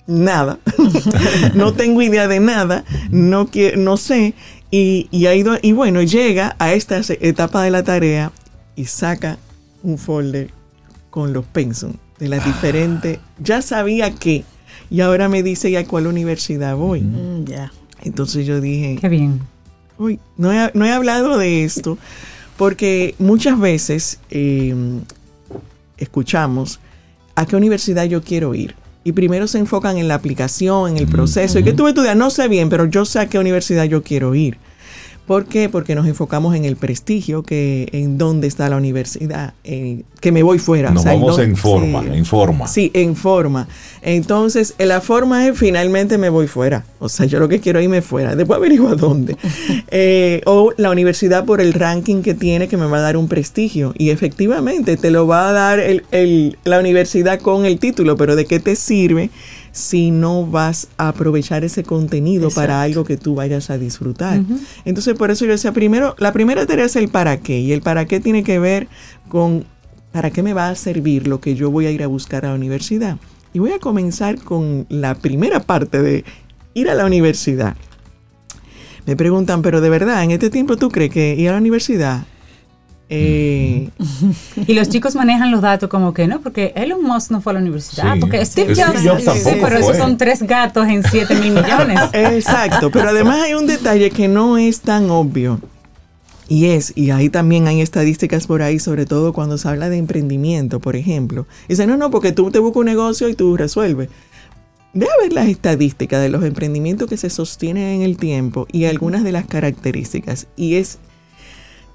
nada. no tengo idea de nada, no, no sé. Y, y ha ido, y bueno, llega a esta etapa de la tarea y saca un folder con los pensum de las diferentes. Ya sabía que, y ahora me dice, ¿y a cuál universidad voy? Mm, ya. Entonces yo dije, Qué bien. Uy, no he, no he hablado de esto porque muchas veces eh, escuchamos a qué universidad yo quiero ir. Y primero se enfocan en la aplicación, en el proceso. ¿Y qué tú estudias? No sé bien, pero yo sé a qué universidad yo quiero ir. ¿Por qué? Porque nos enfocamos en el prestigio, que en dónde está la universidad, que me voy fuera. Nos O sea, vamos en forma, sí. en forma. Sí, en forma. Entonces, la forma es finalmente me voy fuera. O sea, yo lo que quiero es irme fuera. Después averiguo a dónde. Eh, o la universidad por el ranking que tiene que me va a dar un prestigio. Y efectivamente, te lo va a dar el- el- la universidad con el título, pero ¿de qué te sirve si no vas a aprovechar ese contenido para algo que tú vayas a disfrutar? Entonces, por eso yo decía, primero, la primera tarea es el para qué. Y el para qué tiene que ver con ¿para qué me va a servir lo que yo voy a ir a buscar a la universidad? Y voy a comenzar con la primera parte de ir a la universidad. Me preguntan, pero de verdad, en este tiempo tú crees que ir a la universidad... eh, Y los chicos manejan los datos como que no, porque Elon Musk no fue a la universidad, Sí. porque Steve Steve Jobs, Jobs sí, tampoco pero esos son tres gatos en 7 mil millones. Exacto, pero además hay un detalle que no es tan obvio. Y es, y ahí también hay estadísticas por ahí, sobre todo cuando se habla de emprendimiento, por ejemplo. Dice, no, no, porque tú te buscas un negocio y tú resuelves. Ve a ver las estadísticas de los emprendimientos que se sostienen en el tiempo y algunas de las características. Y es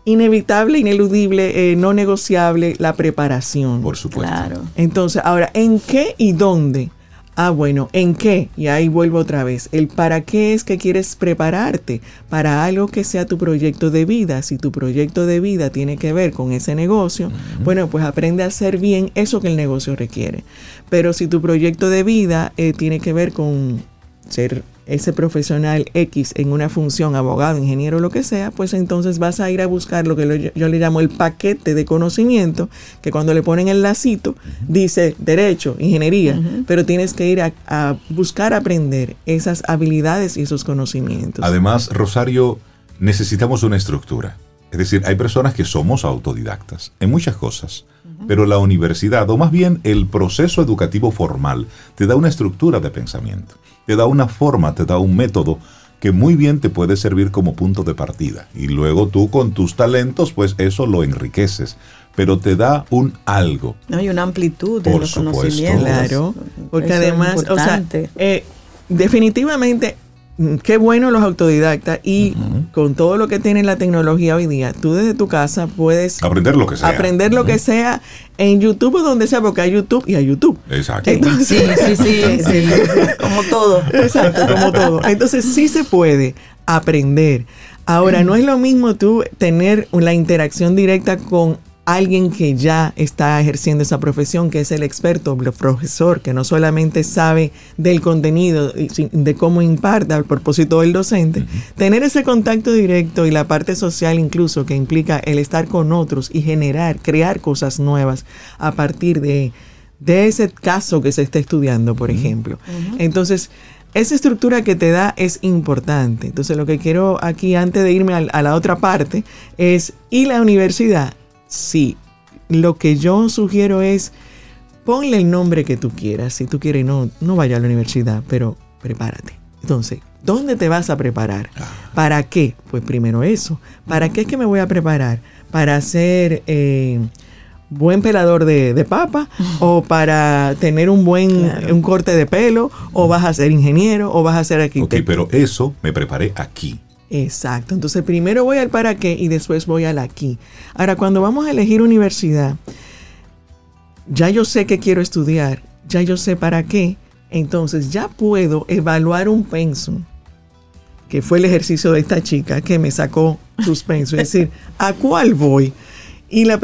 inevitable, ineludible, eh, no negociable la preparación. Por supuesto. Claro. Entonces, ahora, ¿en qué y dónde? Ah, bueno, ¿en qué? Y ahí vuelvo otra vez. El para qué es que quieres prepararte para algo que sea tu proyecto de vida. Si tu proyecto de vida tiene que ver con ese negocio, bueno, pues aprende a hacer bien eso que el negocio requiere. Pero si tu proyecto de vida eh, tiene que ver con ser ese profesional X en una función, abogado, ingeniero, lo que sea, pues entonces vas a ir a buscar lo que lo- yo le llamo el paquete de conocimiento, que cuando le ponen el lacito dice derecho, ingeniería, pero tienes que ir a, a buscar aprender esas habilidades y esos conocimientos. Además, Rosario, necesitamos una estructura. Es decir, hay personas que somos autodidactas en muchas cosas, pero la universidad, o más bien el proceso educativo formal, te da una estructura de pensamiento, te da una forma, te da un método que muy bien te puede servir como punto de partida. Y luego tú con tus talentos, pues eso lo enriqueces, pero te da un algo. No hay una amplitud de Por los supuesto. conocimientos. Claro, porque Eso además, o sea, eh, definitivamente, qué bueno los autodidactas y con todo lo que tiene la tecnología hoy día, tú desde tu casa puedes Aprender lo que sea. aprender lo que sea en YouTube o donde sea, porque hay YouTube y hay YouTube. Exacto. Entonces- Sí, sí, sí. Sí, sí, sí, como todo. Exacto, como todo. Entonces sí se puede aprender. Ahora, no es lo mismo tú tener la interacción directa con alguien que ya está ejerciendo esa profesión, que es el experto, el profesor, que no solamente sabe del contenido, y si- de cómo imparte al propósito del docente, tener ese contacto directo y la parte social incluso que implica el estar con otros y generar, crear cosas nuevas a partir de, de ese caso que se está estudiando, por ejemplo. Entonces, esa estructura que te da es importante. Entonces, lo que quiero aquí, antes de irme a, la otra parte, es, ¿y la universidad? Sí, lo que yo sugiero es, ponle el nombre que tú quieras. Si tú quieres, no, no vaya a la universidad, pero prepárate. Entonces, ¿dónde te vas a preparar? ¿Para qué? Pues primero eso. ¿Para qué es que me voy a preparar? ¿Para ser eh, buen pelador de, de papa? ¿O para tener un buen un corte de pelo? ¿O vas a ser ingeniero? ¿O vas a ser Ok, arquitecto? pero eso me preparé aquí. Exacto. Entonces primero voy al para qué y después voy al aquí. Ahora, cuando vamos a elegir universidad, ya yo sé que quiero estudiar, ya yo sé para qué, entonces ya puedo evaluar un pensum, que fue el ejercicio de esta chica que me sacó sus pensum, es decir, ¿a cuál voy? Y la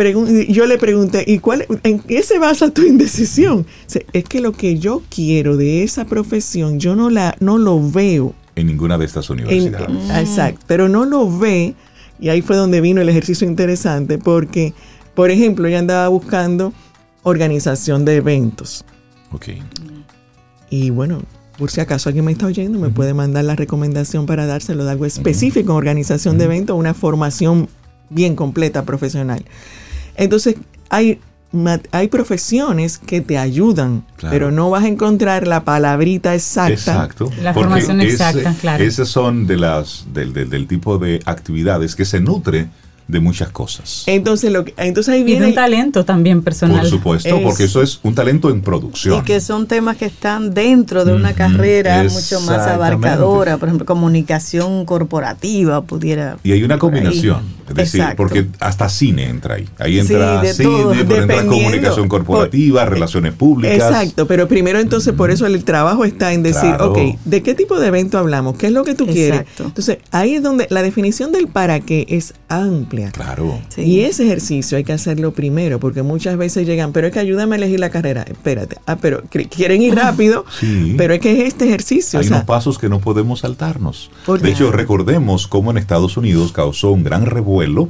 yo le pregunté, ¿y cuál, en qué se basa tu indecisión? Dice, Es que lo que yo quiero de esa profesión, yo no, la, no lo veo En ninguna de estas en- universidades. exacto, pero no lo ve, y ahí fue donde vino el ejercicio interesante, porque, por ejemplo, ella andaba buscando organización de eventos. Ok. Y bueno, por si acaso alguien me está oyendo, me puede mandar la recomendación para dárselo de algo específico en organización de eventos, una formación bien completa profesional. Entonces, hay, hay profesiones que te ayudan, Claro. pero no vas a encontrar la palabrita exacta. Exacto. La formación ese- exacta, claro. Esas son de las, del, del- del tipo de actividades que se nutre de muchas cosas. Entonces, lo que, entonces ahí Y de viene... un talento también personal. Por supuesto, Es- porque eso es un talento en producción. Y que son temas que están dentro de una carrera mucho más abarcadora, por ejemplo, comunicación corporativa pudiera. Y hay una por ahí. combinación, es decir, Exacto. porque hasta cine entra ahí. Ahí Sí, entra de cine, todo. pero entra Dependiendo. comunicación corporativa, relaciones públicas. Exacto, pero primero entonces por eso el trabajo está en decir, Claro. ok, ¿de qué tipo de evento hablamos? ¿Qué es lo que tú quieres? Exacto. Entonces ahí es donde la definición del para qué es amplia. Claro. Sí. Y ese ejercicio hay que hacerlo primero, porque muchas veces llegan, pero es que ayúdame a elegir la carrera. Espérate, ah, pero quieren ir rápido, Sí. pero es que es este ejercicio. Hay o sea, unos pasos que no podemos saltarnos. ¿Por De hecho, recordemos cómo en Estados Unidos causó un gran revuelo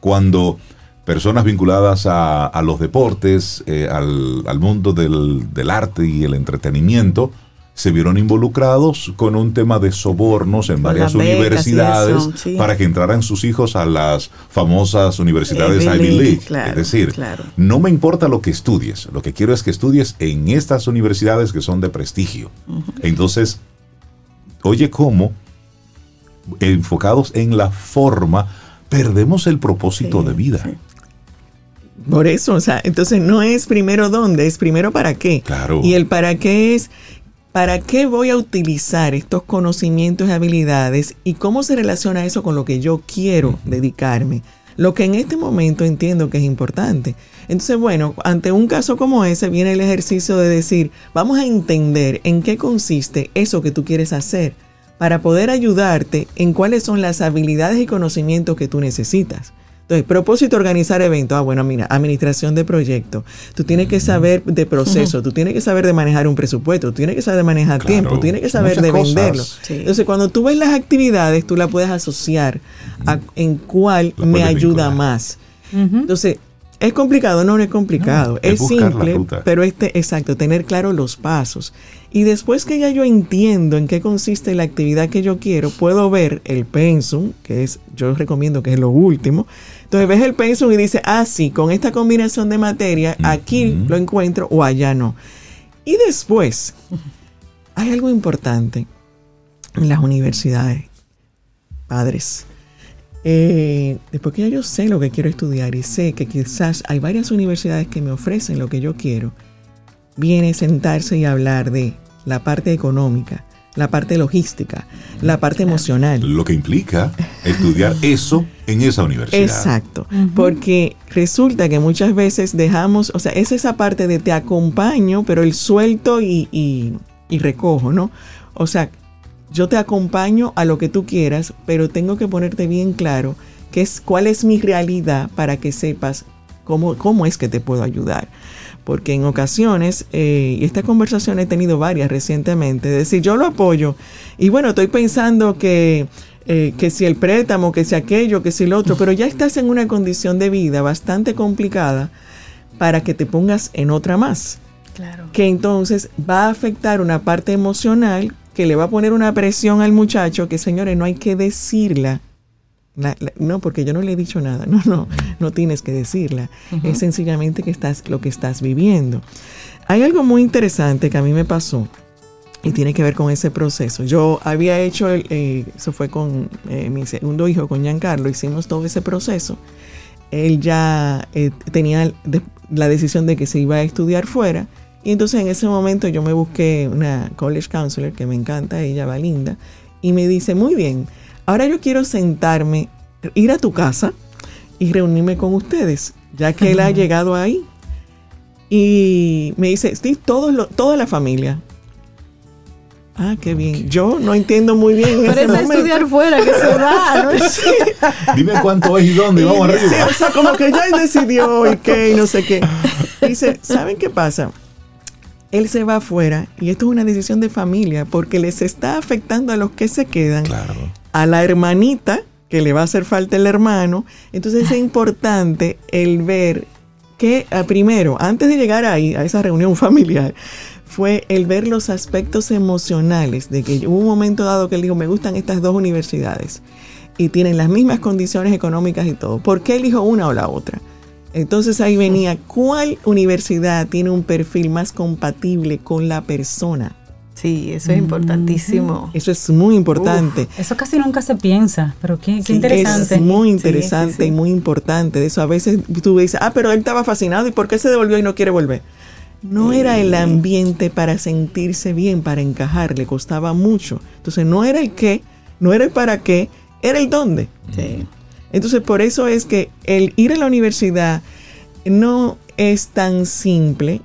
cuando personas vinculadas a, a los deportes, eh, al, al mundo del, del arte y el entretenimiento, se vieron involucrados con un tema de sobornos en varias universidades eso, sí. para que entraran sus hijos a las famosas universidades Ivy League, League. claro, es decir, claro. no me importa lo que estudies, lo que quiero es que estudies en estas universidades que son de prestigio. Entonces, oye cómo, enfocados en la forma, perdemos el propósito Sí, de vida. sí. Por eso, o sea, entonces no es primero dónde, es primero para qué. Claro. Y el para qué es, ¿para qué voy a utilizar estos conocimientos y habilidades? ¿Y cómo se relaciona eso con lo que yo quiero dedicarme? Lo que en este momento entiendo que es importante. Entonces, bueno, ante un caso como ese viene el ejercicio de decir, vamos a entender en qué consiste eso que tú quieres hacer para poder ayudarte en cuáles son las habilidades y conocimientos que tú necesitas. Entonces, propósito, organizar eventos. Ah, bueno, mira, administración de proyectos. Tú tienes que saber de proceso, tú tienes que saber de manejar un presupuesto, tú tienes que saber de manejar Claro, tiempo, tú tienes que saber de cosas. venderlo. Sí. Entonces, cuando tú ves las actividades, tú las puedes asociar a en cuál me ayuda vincular. más. Entonces, ¿es complicado? No, no es complicado. No, es es simple, pero este, exacto, tener claro los pasos. Y después que ya yo entiendo en qué consiste la actividad que yo quiero, puedo ver el pensum, que es, yo recomiendo que es lo último. Entonces ves el pensum y dices, ah, sí, con esta combinación de materia, aquí lo encuentro o allá no. Y después, hay algo importante en las universidades, padres. Eh, después que ya yo sé lo que quiero estudiar y sé que quizás hay varias universidades que me ofrecen lo que yo quiero, viene sentarse y hablar de la parte económica, la parte logística, la parte emocional. Lo que implica estudiar eso en esa universidad. Exacto, porque resulta que muchas veces dejamos, o sea, es esa parte de te acompaño, pero el suelto y, y- y recojo, ¿no? O sea, yo te acompaño a lo que tú quieras, pero tengo que ponerte bien claro qué es, cuál es mi realidad para que sepas cómo, cómo es que te puedo ayudar. Porque en ocasiones, eh, y esta conversación he tenido varias recientemente, de decir, yo lo apoyo, y bueno, estoy pensando que, eh, que si el préstamo, que si aquello, que si el otro, pero ya estás en una condición de vida bastante complicada para que te pongas en otra más Claro. que entonces va a afectar una parte emocional que le va a poner una presión al muchacho que señores no hay que decirla. La- la- no, porque yo no le he dicho nada. No, no, no tienes que decirla. Es sencillamente que estás lo que estás viviendo. Hay algo muy interesante que a mí me pasó y tiene que ver con ese proceso. Yo había hecho, el, eh, eso fue con eh, mi segundo hijo, con Giancarlo, hicimos todo ese proceso. Él ya eh, tenía la decisión de que se iba a estudiar fuera. Y entonces en ese momento yo me busqué una college counselor que me encanta, ella va linda, y me dice, muy bien, ahora yo quiero sentarme, ir a tu casa y reunirme con ustedes, ya que él ha llegado ahí. Y me dice, sí, todos lo- toda la familia. Ah, qué bien. Yo no entiendo muy bien. a momento. estudiar fuera que se va, ¿no? Dime cuánto es y dónde, y vamos Sí, arriba. o sea, como que ya él decidió y qué, y no sé qué. Dice, ¿saben qué pasa? Él se va afuera y esto es una decisión de familia porque les está afectando a los que se quedan, Claro. a la hermanita, que le va a hacer falta el hermano. Entonces es importante el ver que, ah, primero, antes de llegar ahí, a esa reunión familiar, fue el ver los aspectos emocionales de que hubo un momento dado que él dijo, me gustan estas dos universidades y tienen las mismas condiciones económicas y todo. ¿Por qué elijo una o la otra? Entonces ahí venía, ¿cuál universidad tiene un perfil más compatible con la persona? Sí, eso es importantísimo. Eso es muy importante. Eso casi nunca se piensa, pero qué, qué Sí, interesante. Es muy interesante sí, sí. y muy importante. De eso a veces tú dices, ah, pero él estaba fascinado y ¿por qué se devolvió y no quiere volver? No era el ambiente para sentirse bien, para encajar, le costaba mucho. Entonces no era el qué, no era el para qué, era el dónde. Sí. Entonces por eso es que el ir a la universidad no es tan simple,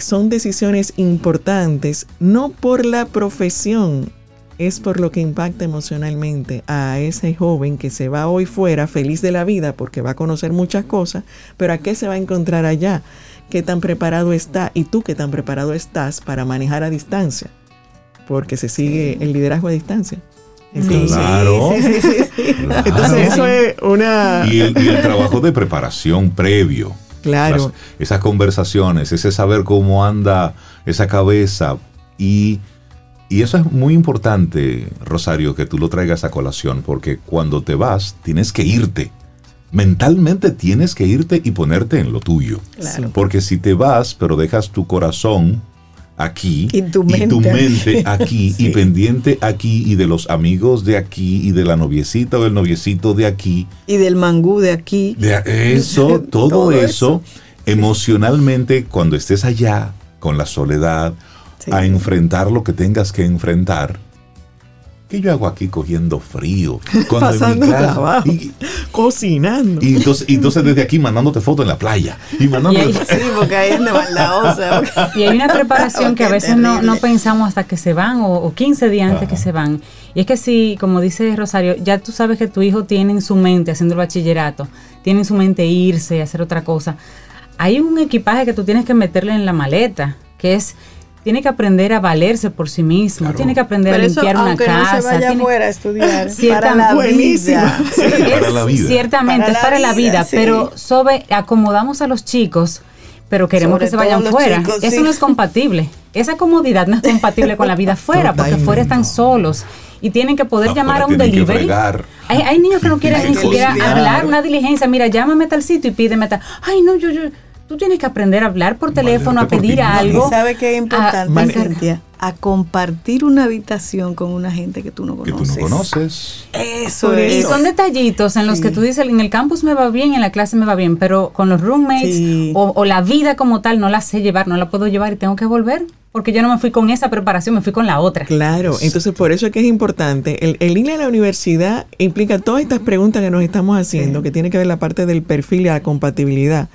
son decisiones importantes, no por la profesión, es por lo que impacta emocionalmente a ese joven que se va hoy fuera feliz de la vida porque va a conocer muchas cosas, pero ¿a qué se va a encontrar allá? ¿Qué tan preparado está? Y tú qué tan preparado estás para manejar a distancia, porque se sigue el liderazgo a distancia. Entonces, Claro. Sí, sí, sí, sí. Claro. entonces eso es una... Y el, y el trabajo de preparación previo. Claro. Las- esas conversaciones, ese saber cómo anda esa cabeza. Y, y eso es muy importante, Rosario, que tú lo traigas a colación, porque cuando te vas, tienes que irte. Mentalmente tienes que irte y ponerte en lo tuyo. Claro. Porque si te vas, pero dejas tu corazón aquí Y tu mente mente aquí Sí. y pendiente aquí y de los amigos de aquí y de la noviecita o del noviecito de aquí, Y del mangú de aquí. de eso, todo, Todo eso, emocionalmente, cuando estés allá con la soledad, Sí. a enfrentar lo que tengas que enfrentar. ¿Qué yo hago aquí cogiendo frío? Cuando en mi Pasando casa- trabajo. Y, cocinando. y entonces, y entonces desde aquí mandándote fotos en la playa. Y mandándote Y ahí- Sí, porque hay gente maldadosa. Y hay una preparación que a veces no, pensamos hasta que se van o, o 15 días antes que se van. Y es que si, como dice Rosario, ya tú sabes que tu hijo tiene en su mente haciendo el bachillerato, tienen su mente irse y hacer otra cosa. Hay un equipaje que tú tienes que meterle en la maleta, que es tiene que aprender a valerse por sí mismo, tiene que aprender a limpiar una casa. No se vaya tiene, afuera a estudiar. Cierta, para la vida. Sí, para la vida. Ciertamente, Para es para la vida, vida, sí. pero sobre, acomodamos a los chicos, pero queremos Sobre que se vayan fuera. chicos, Eso sí. no es compatible. Esa comodidad no es compatible con la vida fuera, porque fuera están solos y tienen que poder Afuera llamar a un delivery. Hay, hay niños que no quieren ni siquiera hablar una diligencia. Mira, llámame a tal sitio y pídeme tal. Ay, no, yo, yo. Tú tienes que aprender a hablar por teléfono, a pedir algo. Y sabe que es importante, a- Cintia, a compartir una habitación con una gente que tú no Que tú conoces. no conoces. Eso es. Y son detallitos en los que tú dices, en el campus me va bien, en la clase me va bien, pero con los roommates Sí. o, o la vida como tal no la sé llevar, no la puedo llevar y tengo que volver, porque yo no me fui con esa preparación, me fui con la otra. Claro, entonces por eso es que es importante. El, el ir a la universidad implica todas estas preguntas que nos estamos haciendo, que tiene que ver la parte del perfil y la compatibilidad.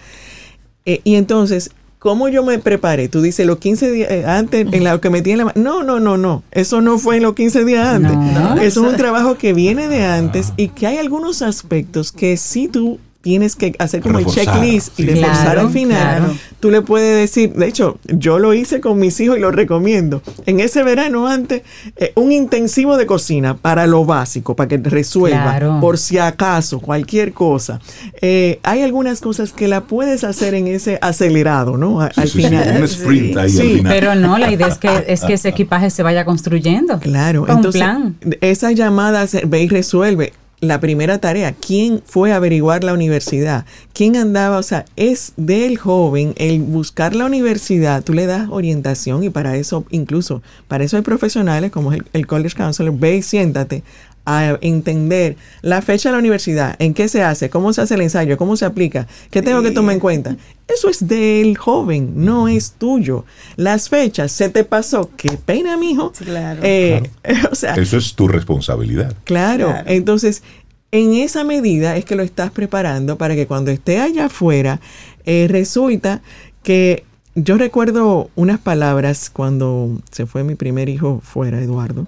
Eh, y entonces, ¿cómo yo me preparé? Tú dices, los 15 días eh, antes, en lo que metí en la... ma- No, no, no, no. Eso no fue en los 15 días antes. No. Eso es un trabajo que viene de antes y que hay algunos aspectos que sí tú tienes que hacer como Reforzar, el checklist y sí. reforzar Claro, al final. claro. Tú le puedes decir, de hecho, yo lo hice con mis hijos y lo recomiendo. En ese verano antes, eh, un intensivo de cocina para lo básico, para que resuelva, Claro. por si acaso, cualquier cosa. Eh, hay algunas cosas que la puedes hacer en ese acelerado, ¿no? A- Sí, al sí, sí, final. un sprint ahí Sí, al final. Pero no, la idea es que, es que ese equipaje se vaya construyendo. Claro, Con entonces un plan. esa llamada se- ve y resuelve. La primera tarea, ¿quién fue a averiguar la universidad? ¿Quién andaba? O sea, es del joven el buscar la universidad, tú le das orientación y para eso, incluso, para eso hay profesionales como el, el College Counselor, ve y siéntate a entender la fecha de la universidad, en qué se hace, cómo se hace el ensayo, cómo se aplica, qué tengo que tomar en cuenta. Eso es del joven, no es tuyo. Las fechas, se te pasó, qué pena, mijo. Claro. Eh, o sea, Eso es tu responsabilidad. claro. Claro. Entonces, en esa medida es que lo estás preparando para que cuando esté allá afuera, eh, resulta que yo recuerdo unas palabras cuando se fue mi primer hijo fuera, Eduardo,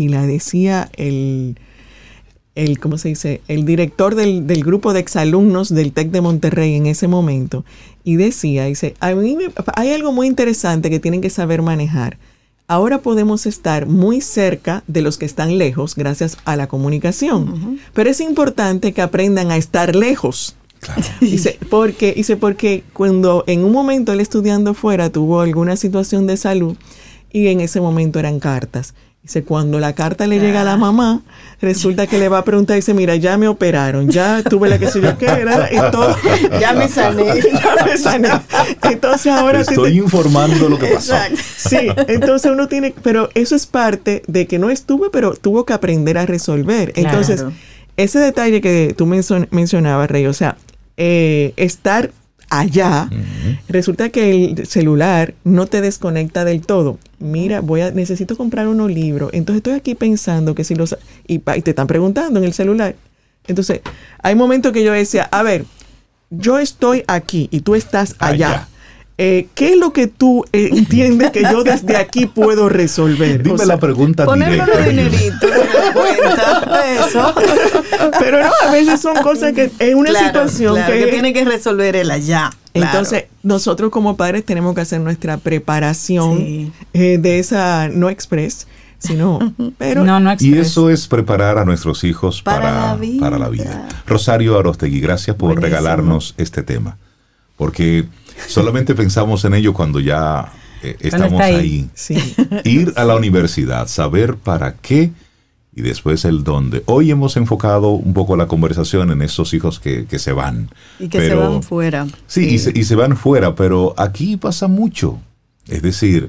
y la decía el, el ¿cómo se dice? El director del, del grupo de exalumnos del TEC de Monterrey en ese momento, y decía, dice, a mí me- hay algo muy interesante que tienen que saber manejar. Ahora podemos estar muy cerca de los que están lejos gracias a la comunicación, pero es importante que aprendan a estar lejos. Claro. Dice, porque, dice, porque cuando en un momento él estudiando fuera tuvo alguna situación de salud y en ese momento eran cartas. Dice, cuando la carta le llega a la mamá, resulta que le va a preguntar, dice, mira, ya me operaron, ya tuve la que sé yo qué era, y todo. Ya me sané. ya me sané. Entonces ahora... Estoy te- informando lo que pasó. Exacto. Sí, entonces uno tiene, pero eso es parte de que no estuve, pero tuvo que aprender a resolver. Claro. Entonces, ese detalle que tú mencio- mencionabas, Rey, o sea, eh, estar allá, resulta que el celular no te desconecta del todo. Mira, voy a, necesito comprar unos libros. Entonces estoy aquí pensando que si los, y, y te están preguntando en el celular. Entonces, hay momentos que yo decía, a ver, yo estoy aquí y tú estás allá. Allá. Eh, ¿Qué es lo que tú eh, entiendes que yo desde aquí puedo resolver? Dime O sea, la pregunta Ponerme directa. los dineritos en la cuenta. Eso. Pero no, a veces son cosas que es una Claro, situación claro, que, que tiene que resolver el allá. claro. Entonces, nosotros como padres tenemos que hacer nuestra preparación Sí. eh, de esa, no express, sino, pero no, no Y eso es preparar a nuestros hijos Para para, la vida. para la vida. Rosario Arostegui, gracias por Buenísimo. regalarnos este tema. Porque solamente pensamos en ello cuando ya eh, estamos ahí. ahí. sí, Ir a la universidad, saber para qué y después el dónde. Hoy hemos enfocado un poco la conversación en esos hijos que, que se van. Y que se van fuera. Sí, Y, se, y se van fuera, pero aquí pasa mucho. Es decir,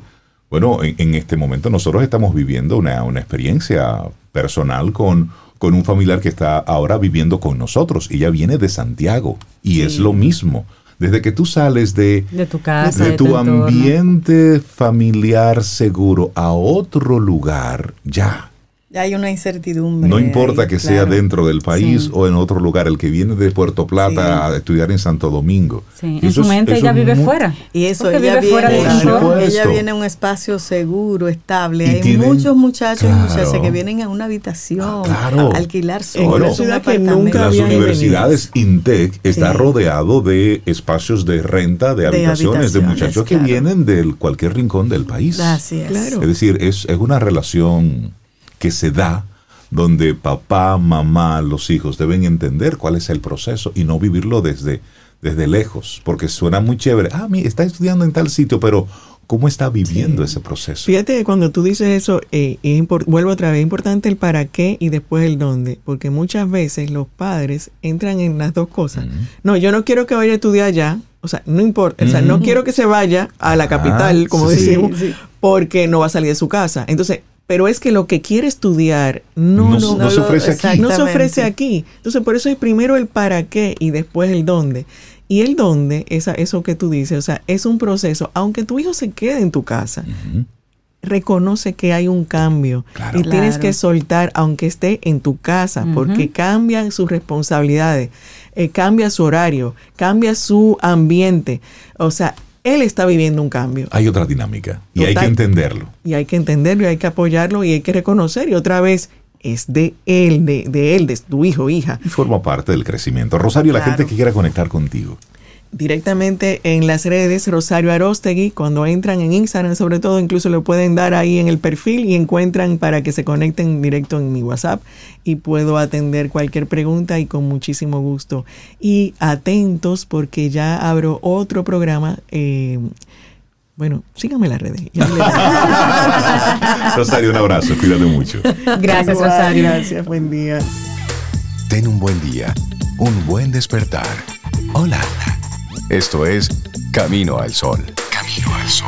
bueno, en, en este momento nosotros estamos viviendo una, una experiencia personal con, con un familiar que está ahora viviendo con nosotros. Ella viene de Santiago y es lo mismo. Desde que tú sales de, de tu casa, de de, tu ambiente familiar seguro a otro lugar, ya. Hay una incertidumbre. No importa que sea dentro del país Sí. o en otro lugar, el que viene de Puerto Plata a estudiar en Santo Domingo. Sí, en Eso su es- mente ella vive muy- fuera. Y eso, Porque ella vive fuera viene, entorno. supuesto. ella viene a un espacio seguro, estable. Y Hay tienen- muchos muchachos y muchachas que vienen a una habitación, Claro. a alquilar En una solos un ciudad que nunca Las universidades INTEC está Sí. rodeado de espacios de renta de De habitaciones de, habitaciones, muchachos que vienen de cualquier rincón del país. Así es. Claro. Es decir, es, es una relación que se da donde papá, mamá, los hijos deben entender cuál es el proceso y no vivirlo desde, desde lejos, porque suena muy chévere. Ah, mi, está estudiando en tal sitio, pero ¿cómo está viviendo ese proceso? Fíjate que cuando tú dices eso, eh, es vuelvo otra vez, es importante el para qué y después el dónde, porque muchas veces los padres entran en las dos cosas. No, yo no quiero que vaya a estudiar allá, o sea, no importa, o sea, no quiero que se vaya a la Ah, capital, como sí, decimos, sí. porque no va a salir de su casa. Entonces, pero es que lo que quiere estudiar no, No- no, no se lo- ofrece aquí. no se ofrece aquí. Entonces, por eso es primero el para qué y después el dónde. Y el dónde, esa, eso que tú dices, o sea, es un proceso, aunque tu hijo se quede en tu casa, reconoce que hay un cambio Claro. y tienes Claro. que soltar aunque esté en tu casa porque cambian sus responsabilidades, eh, cambia su horario, cambia su ambiente. O sea, él está viviendo un cambio Hay otra dinámica y hay que entenderlo. y hay que entenderlo y hay que apoyarlo y hay que reconocer y otra vez es de él, de, de él, de tu hijo, hija. Y forma parte del crecimiento. Rosario, la gente que quiera conectar contigo. Directamente en las redes Rosario Arostegui. Cuando entran en Instagram, sobre todo, incluso lo pueden dar ahí en el perfil y encuentran para que se conecten directo en mi WhatsApp y puedo atender cualquier pregunta y con muchísimo gusto. Y atentos porque ya abro otro programa. eh, bueno, síganme en las redes. Rosario, un abrazo, cuídate mucho. Gracias, Igual, Rosario. Gracias, buen día. Ten un buen día, un buen despertar. Hola. Esto es Camino al Sol. Camino al Sol.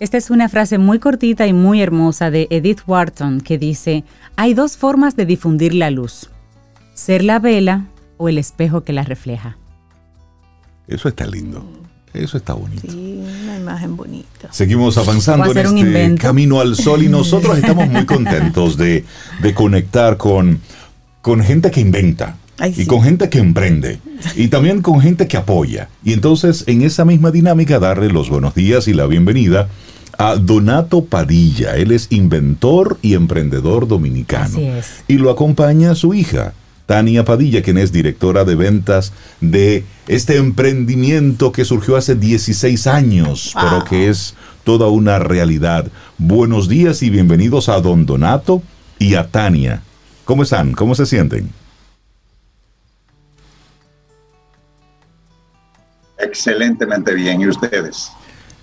Esta es una frase muy cortita y muy hermosa de Edith Wharton que dice, hay dos formas de difundir la luz, ser la vela o el espejo que la refleja. Eso está lindo. Eso está bonito. Sí, una imagen bonita. Seguimos avanzando a en este invento. camino al sol y nosotros estamos muy contentos de, de conectar con, con gente que inventa Ay, y sí. con gente que emprende y también con gente que apoya. Y entonces en esa misma dinámica darle los buenos días y la bienvenida a Donato Padilla. Él es inventor y emprendedor dominicano. Así es. Y lo acompaña su hija, Tania Padilla, quien es directora de ventas de este emprendimiento que surgió hace 16 años, pero que es toda una realidad. Buenos días y bienvenidos a Don Donato y a Tania. ¿Cómo están? ¿Cómo se sienten? Excelentemente bien. ¿Y ustedes?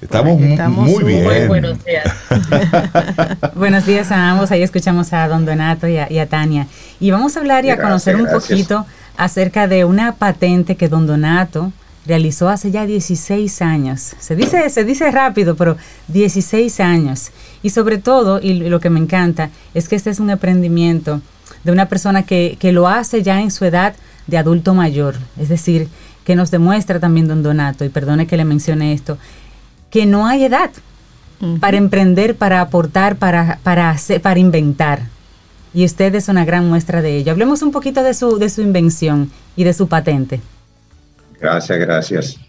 Estamos, muy bien. súper buenos días. Buenos días a ambos, ahí escuchamos a don Donato y a, y a Tania. Y vamos a hablar y a conocer un gracias. poquito acerca de una patente que don Donato realizó hace ya 16 años. Se dice, se dice rápido, pero 16 años. Y sobre todo, y lo que me encanta, es que este es un emprendimiento de una persona que, que lo hace ya en su edad de adulto mayor. Es decir, que nos demuestra también don Donato, y perdone que le mencione esto, que no hay edad para emprender, para aportar, para, para, hacer, para inventar. Y usted es una gran muestra de ello. Hablemos un poquito de su, de su invención y de su patente. Gracias, gracias.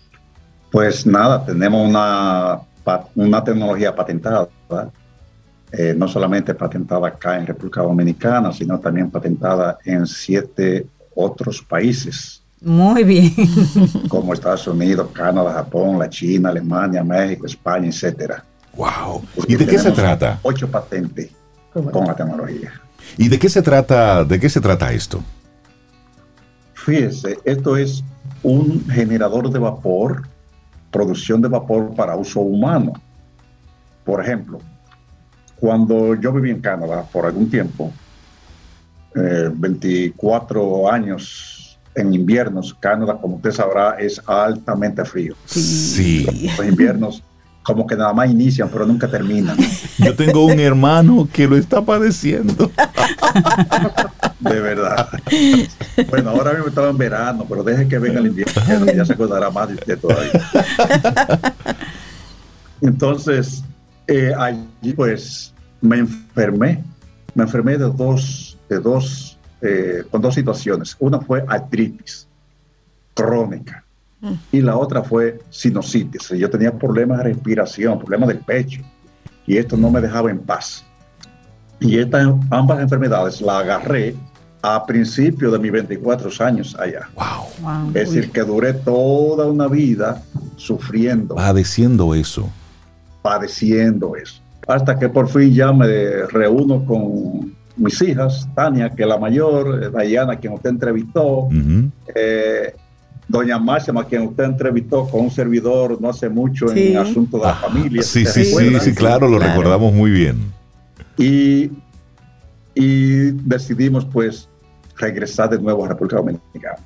Pues nada, tenemos una, una tecnología patentada. Eh, no solamente patentada acá en República Dominicana, sino también patentada en siete otros países, Muy bien. como Estados Unidos, Canadá, Japón, la China, Alemania, México, España, etcétera. Wow. Porque ¿Y de qué se trata? Ocho patentes con la tecnología. ¿Y de qué se trata? ¿De qué se trata esto? Fíjese, esto es un generador de vapor, producción de vapor para uso humano. Por ejemplo, cuando yo viví en Canadá por algún tiempo, eh, 24 años en inviernos, Canadá, como usted sabrá, es altamente frío. Sí. Los inviernos como que nada más inician, pero nunca terminan. Yo tengo un hermano que lo está padeciendo. De verdad. Bueno, ahora mismo estaba en verano, pero deje que venga el invierno, ya se acordará más de usted todavía. Entonces, eh, allí pues me enfermé. Me enfermé de dos, de dos, eh, con dos situaciones. Una fue artritis crónica y la otra fue sinusitis. Yo tenía problemas de respiración, problemas del pecho y esto no me dejaba en paz. Y estas ambas enfermedades la agarré a principio de mis 24 años allá. Wow. Es decir, que duré toda una vida sufriendo, Padeciendo eso. padeciendo eso. Hasta que por fin ya me reúno con mis hijas, Tania, que es la mayor, eh, Dayana, quien usted entrevistó, eh, Doña Máxima, quien usted entrevistó con un servidor no hace mucho Sí. en asunto de la familia. Sí, ¿se sí, sí, sí, claro, lo recordamos muy bien. Y, y decidimos pues regresar de nuevo a República Dominicana.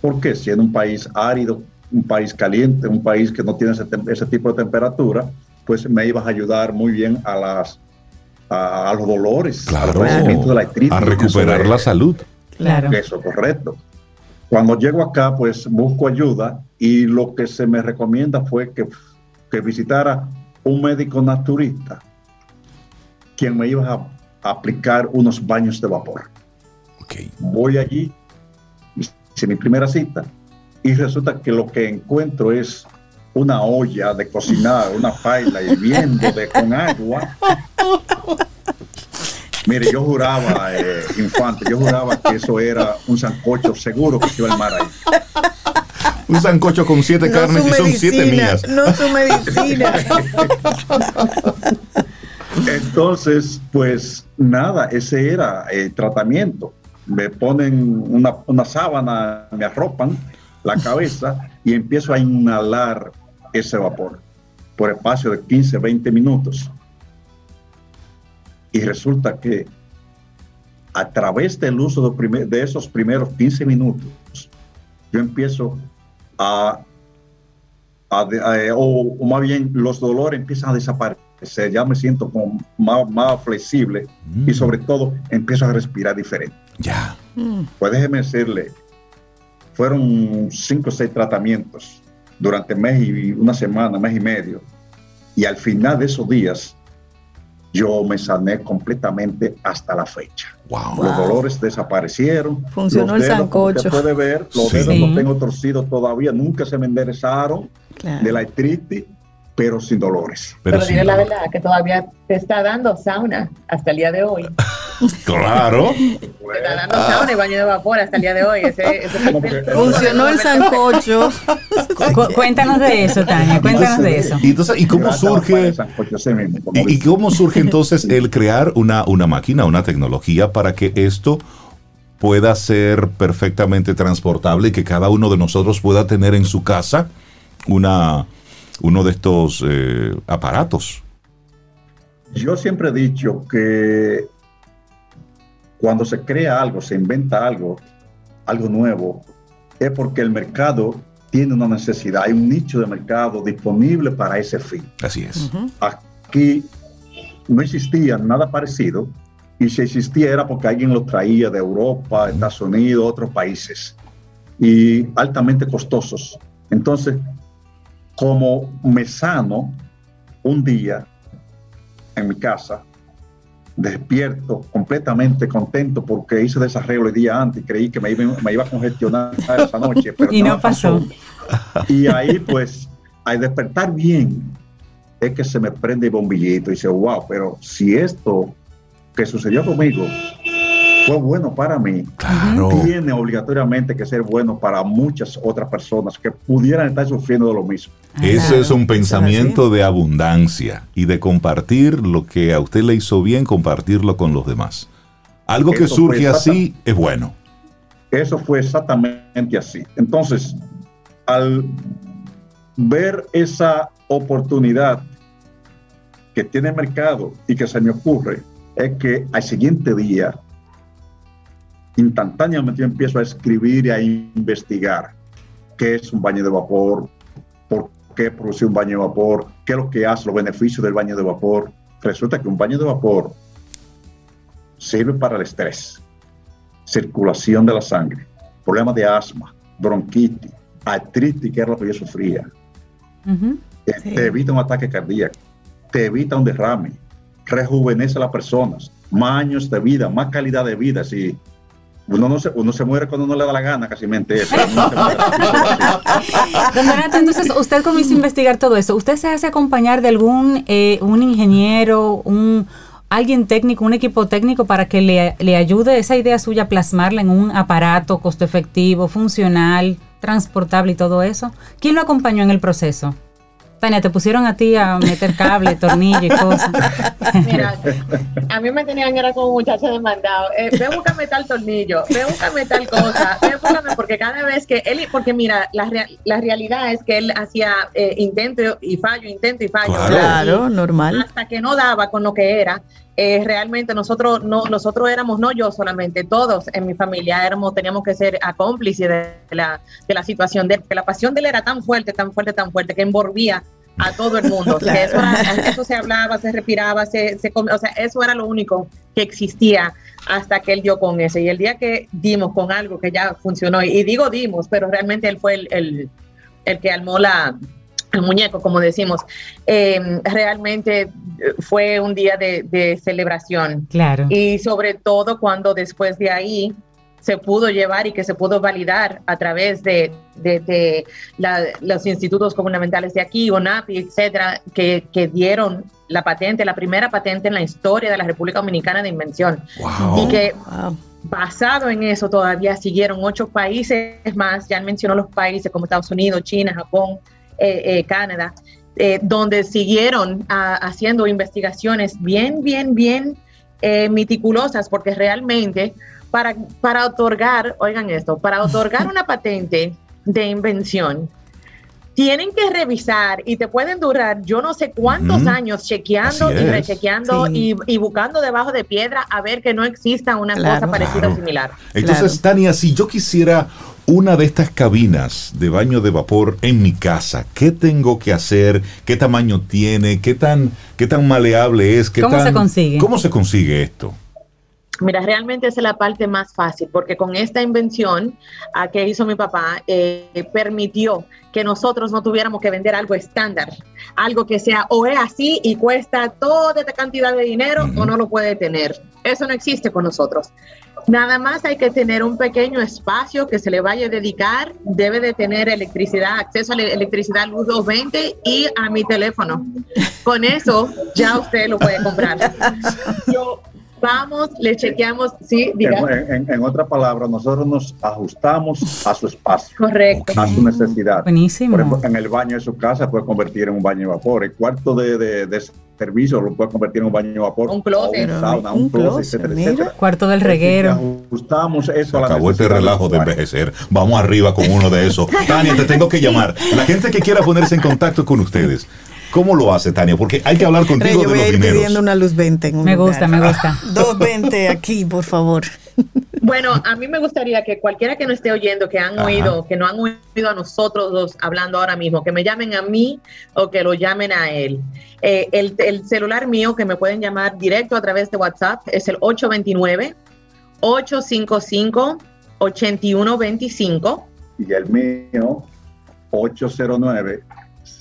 ¿Por qué? Siendo un país árido, un país caliente, un país que no tiene ese, ese tipo de temperatura, pues me ibas a ayudar muy bien a las a, a los dolores, al Claro. padecimiento de la artritis. A recuperar la salud. Claro. Eso, correcto. Cuando llego acá, pues busco ayuda y lo que se me recomienda fue que, que visitara un médico naturista, quien me iba a, a aplicar unos baños de vapor. Voy allí, hice mi primera cita y resulta que lo que encuentro es una olla de cocinar, una paila hirviendo de, con agua. Mire, yo juraba, eh, infante, yo juraba que eso era un sancocho seguro que se iba a armar ahí. Un sancocho con siete No carnes y son siete medicina, mías. No su medicina. Entonces, pues nada, ese era el tratamiento. Me ponen una, una sábana, me arropan la cabeza y empiezo a inhalar ese vapor por espacio de 15, 20 minutos. Y resulta que a través del uso de, primer- de esos primeros 15 minutos, yo empiezo a, a a- o, o más bien los dolores empiezan a desaparecer, ya me siento como más, más flexible y sobre todo empiezo a respirar diferente. Ya. Pues déjeme decirle, fueron cinco o seis tratamientos durante mes y una semana, mes y medio. Y al final de esos días, yo me sané completamente hasta la fecha. Wow. Los dolores desaparecieron. Funcionó Los el dedos, como usted sancocho. puede ver, los Sí. dedos los tengo torcidos todavía, nunca se me enderezaron Claro. de la artritis, pero sin dolores. Pero Pero, sí. dile la verdad que todavía te está dando sauna hasta el día de hoy. Claro. Sauna y baño de vapor hasta el día de hoy. Ese, ese Funcionó el sancocho. Cu- cuéntanos de eso, Tania, cuéntanos de eso. Y entonces, ¿y cómo surge? ¿Y, cómo surge entonces el crear una, una máquina, una tecnología para que esto pueda ser perfectamente transportable y que cada uno de nosotros pueda tener en su casa una, uno de estos eh, aparatos? Yo siempre he dicho que cuando se crea algo, se inventa algo, algo nuevo, es porque el mercado tiene una necesidad, hay un nicho de mercado disponible para ese fin. Así es. Aquí no existía nada parecido y si existía era porque alguien lo traía de Europa, Estados Unidos, otros países y altamente costosos. Entonces, como me sano un día en mi casa, despierto completamente contento porque hice desarreglo el día antes y creí que me iba, me iba a congestionar esa noche. Pero Y no pasó. Y ahí pues, al despertar bien, es que se me prende el bombillito y dice, wow, pero si esto que sucedió conmigo fue bueno para mí, Claro. tiene obligatoriamente que ser bueno para muchas otras personas que pudieran estar sufriendo de lo mismo. Ese es un Eso es pensamiento de abundancia y de compartir lo que a usted le hizo bien, compartirlo con los demás. Algo que Eso surge así es bueno. Eso fue exactamente así. Entonces, al ver esa oportunidad que tiene el mercado y que se me ocurre, es que al siguiente día, instantáneamente yo empiezo a escribir y a investigar qué es un baño de vapor, por qué es producir un baño de vapor, qué es lo que hace, los beneficios del baño de vapor. Resulta que un baño de vapor sirve para el estrés, circulación de la sangre, problemas de asma, bronquitis, artritis, que era lo que yo sufría. Sí. Te evita un ataque cardíaco, te evita un derrame, rejuvenece a las personas, más años de vida, más calidad de vida. Si uno no se, uno se muere cuando no le da la gana, casi mente eso. Uno. Don Donato, entonces, usted comienza a investigar todo eso. ¿Usted se hace acompañar de algún eh, un ingeniero, un alguien técnico, un equipo técnico para que le, le ayude esa idea suya a plasmarla en un aparato costo efectivo, funcional, transportable y todo eso? ¿Quién lo acompañó en el proceso? Tania, te pusieron a ti a meter cable, tornillo y cosas. Mira, a mí me tenían era como muchacha demandado. Eh, ve, búscame tal tornillo, ve, búscame tal cosa, ve, búscame, porque cada vez que él, porque mira, la, la realidad es que él hacía eh, intento y fallo, intento y fallo. Claro. Claro, Y normal. Hasta que no daba con lo que era. Eh, realmente nosotros no nosotros éramos no yo solamente todos en mi familia éramos teníamos que ser a cómplices de la, de la situación de porque la pasión de él era tan fuerte tan fuerte tan fuerte que envolvía a todo el mundo. Sea, eso, era- eso se hablaba se respiraba se, se o sea eso era lo único que existía hasta que él dio con eso. Y el día que dimos con algo que ya funcionó y digo dimos pero realmente él fue el, el, el que armó la el muñeco, como decimos, eh, realmente eh, fue un día de, de celebración. Claro. Y sobre todo cuando después de ahí se pudo llevar y que se pudo validar a través de, de- de la- los institutos gubernamentales de aquí, ONAPI, etcétera, que, que dieron la patente, la primera patente en la historia de la República Dominicana de invención. Wow. Y que Wow. basado en eso todavía siguieron ocho países más, ya mencionó los países como Estados Unidos, China, Japón, Canadá, eh, donde siguieron ah, haciendo investigaciones bien, bien, bien eh, meticulosas, porque realmente para, para otorgar, oigan esto, para otorgar una patente de invención, tienen que revisar y te pueden durar yo no sé cuántos años chequeando y rechequeando Sí. y, y buscando debajo de piedra a ver que no exista una Claro. cosa parecida Claro. o similar. Entonces, Tania, si yo quisiera una de estas cabinas de baño de vapor en mi casa, ¿qué tengo que hacer? ¿Qué tamaño tiene? ¿Qué tan, qué tan maleable es? ¿Qué ¿Cómo tan- se consigue? ¿Cómo se consigue esto? Mira, realmente esa es la parte más fácil, porque con esta invención ah, que hizo mi papá, eh, permitió que nosotros no tuviéramos que vender algo estándar, algo que sea o es así y cuesta toda esta cantidad de dinero o no lo puede tener. Eso no existe con nosotros. Nada más hay que tener un pequeño espacio que se le vaya a dedicar, debe de tener electricidad, acceso a la electricidad luz 220 y a mi teléfono. Con eso ya usted lo puede comprar. Yo, vamos, le chequeamos, sí, diga. En, en- en otras palabras, nosotros nos ajustamos a su espacio, Correcto. a su necesidad. Buenísimo. Por ejemplo, en el baño de su casa puede convertir en un baño de vapor. El cuarto de, de- de servicio lo puede convertir en un baño de vapor. Un closet. un sauna, Un un closet, closet, etcétera, mira. etcétera. Cuarto del reguero. Ajustamos eso Se a la acabó este relajo de envejecer. Vamos arriba con uno de esos. Tania, te tengo que llamar. La gente que quiera ponerse en contacto con ustedes, ¿cómo lo hace, Tania? Porque hay que hablar Rey, contigo yo de voy a ir dineros. pidiendo una luz 20 en un Me lugar. gusta, me gusta. 220 aquí, por favor. Bueno, a mí me gustaría que cualquiera que nos esté oyendo, que han Ajá. oído, que no han oído a nosotros dos hablando ahora mismo, que me llamen a mí o que lo llamen a él. Eh, el, el celular mío que me pueden llamar directo a través de WhatsApp es el 829-855-8125. Y el mío,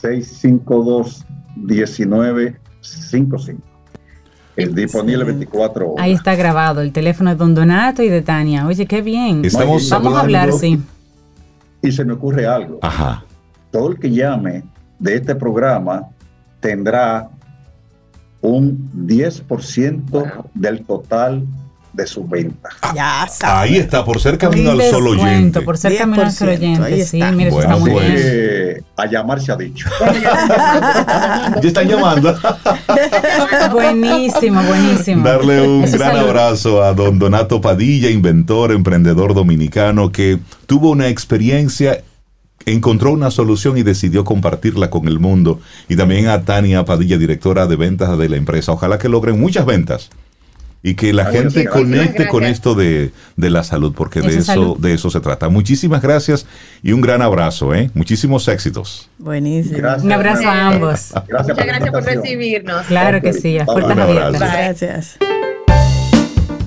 809-652-1955. Es disponible 24 horas. Ahí está grabado el teléfono de Don Donato y de Tania. Oye, qué bien. Estamos Vamos a hablar, sí. Y se me ocurre algo. Ajá. todo el que llame de este programa tendrá un 10% del total de su venta. Ya sabes. Ahí está, por ser camino al solo oyente. por ser camino al solo 10%, ahí oyente. Sí, está. mire, eso Bueno, está muy pues. bien. A llamar se ha dicho. Ya están llamando. Buenísimo, buenísimo. Darle un Eso gran salud. abrazo a don Donato Padilla, inventor, emprendedor dominicano que tuvo una experiencia, encontró una solución y decidió compartirla con el mundo. Y también a Tania Padilla, directora de ventas de la empresa. Ojalá que logren muchas ventas y que la Gracias, gente conecte con esto de, de la salud, porque de Eso es eso, salud. de eso se trata. Muchísimas gracias y un gran abrazo, ¿eh? Muchísimos éxitos. Buenísimo. Gracias. Un abrazo a ambos. Gracias Muchas gracias por recibirnos. Claro que sí, a puertas abiertas. Gracias.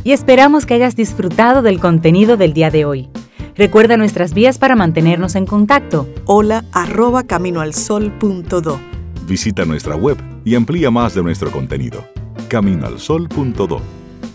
Y esperamos que hayas disfrutado del contenido del día de hoy. Recuerda nuestras vías para mantenernos en contacto. Hola arroba caminoalsol.do. Visita nuestra web y amplía más de nuestro contenido. Caminoalsol.do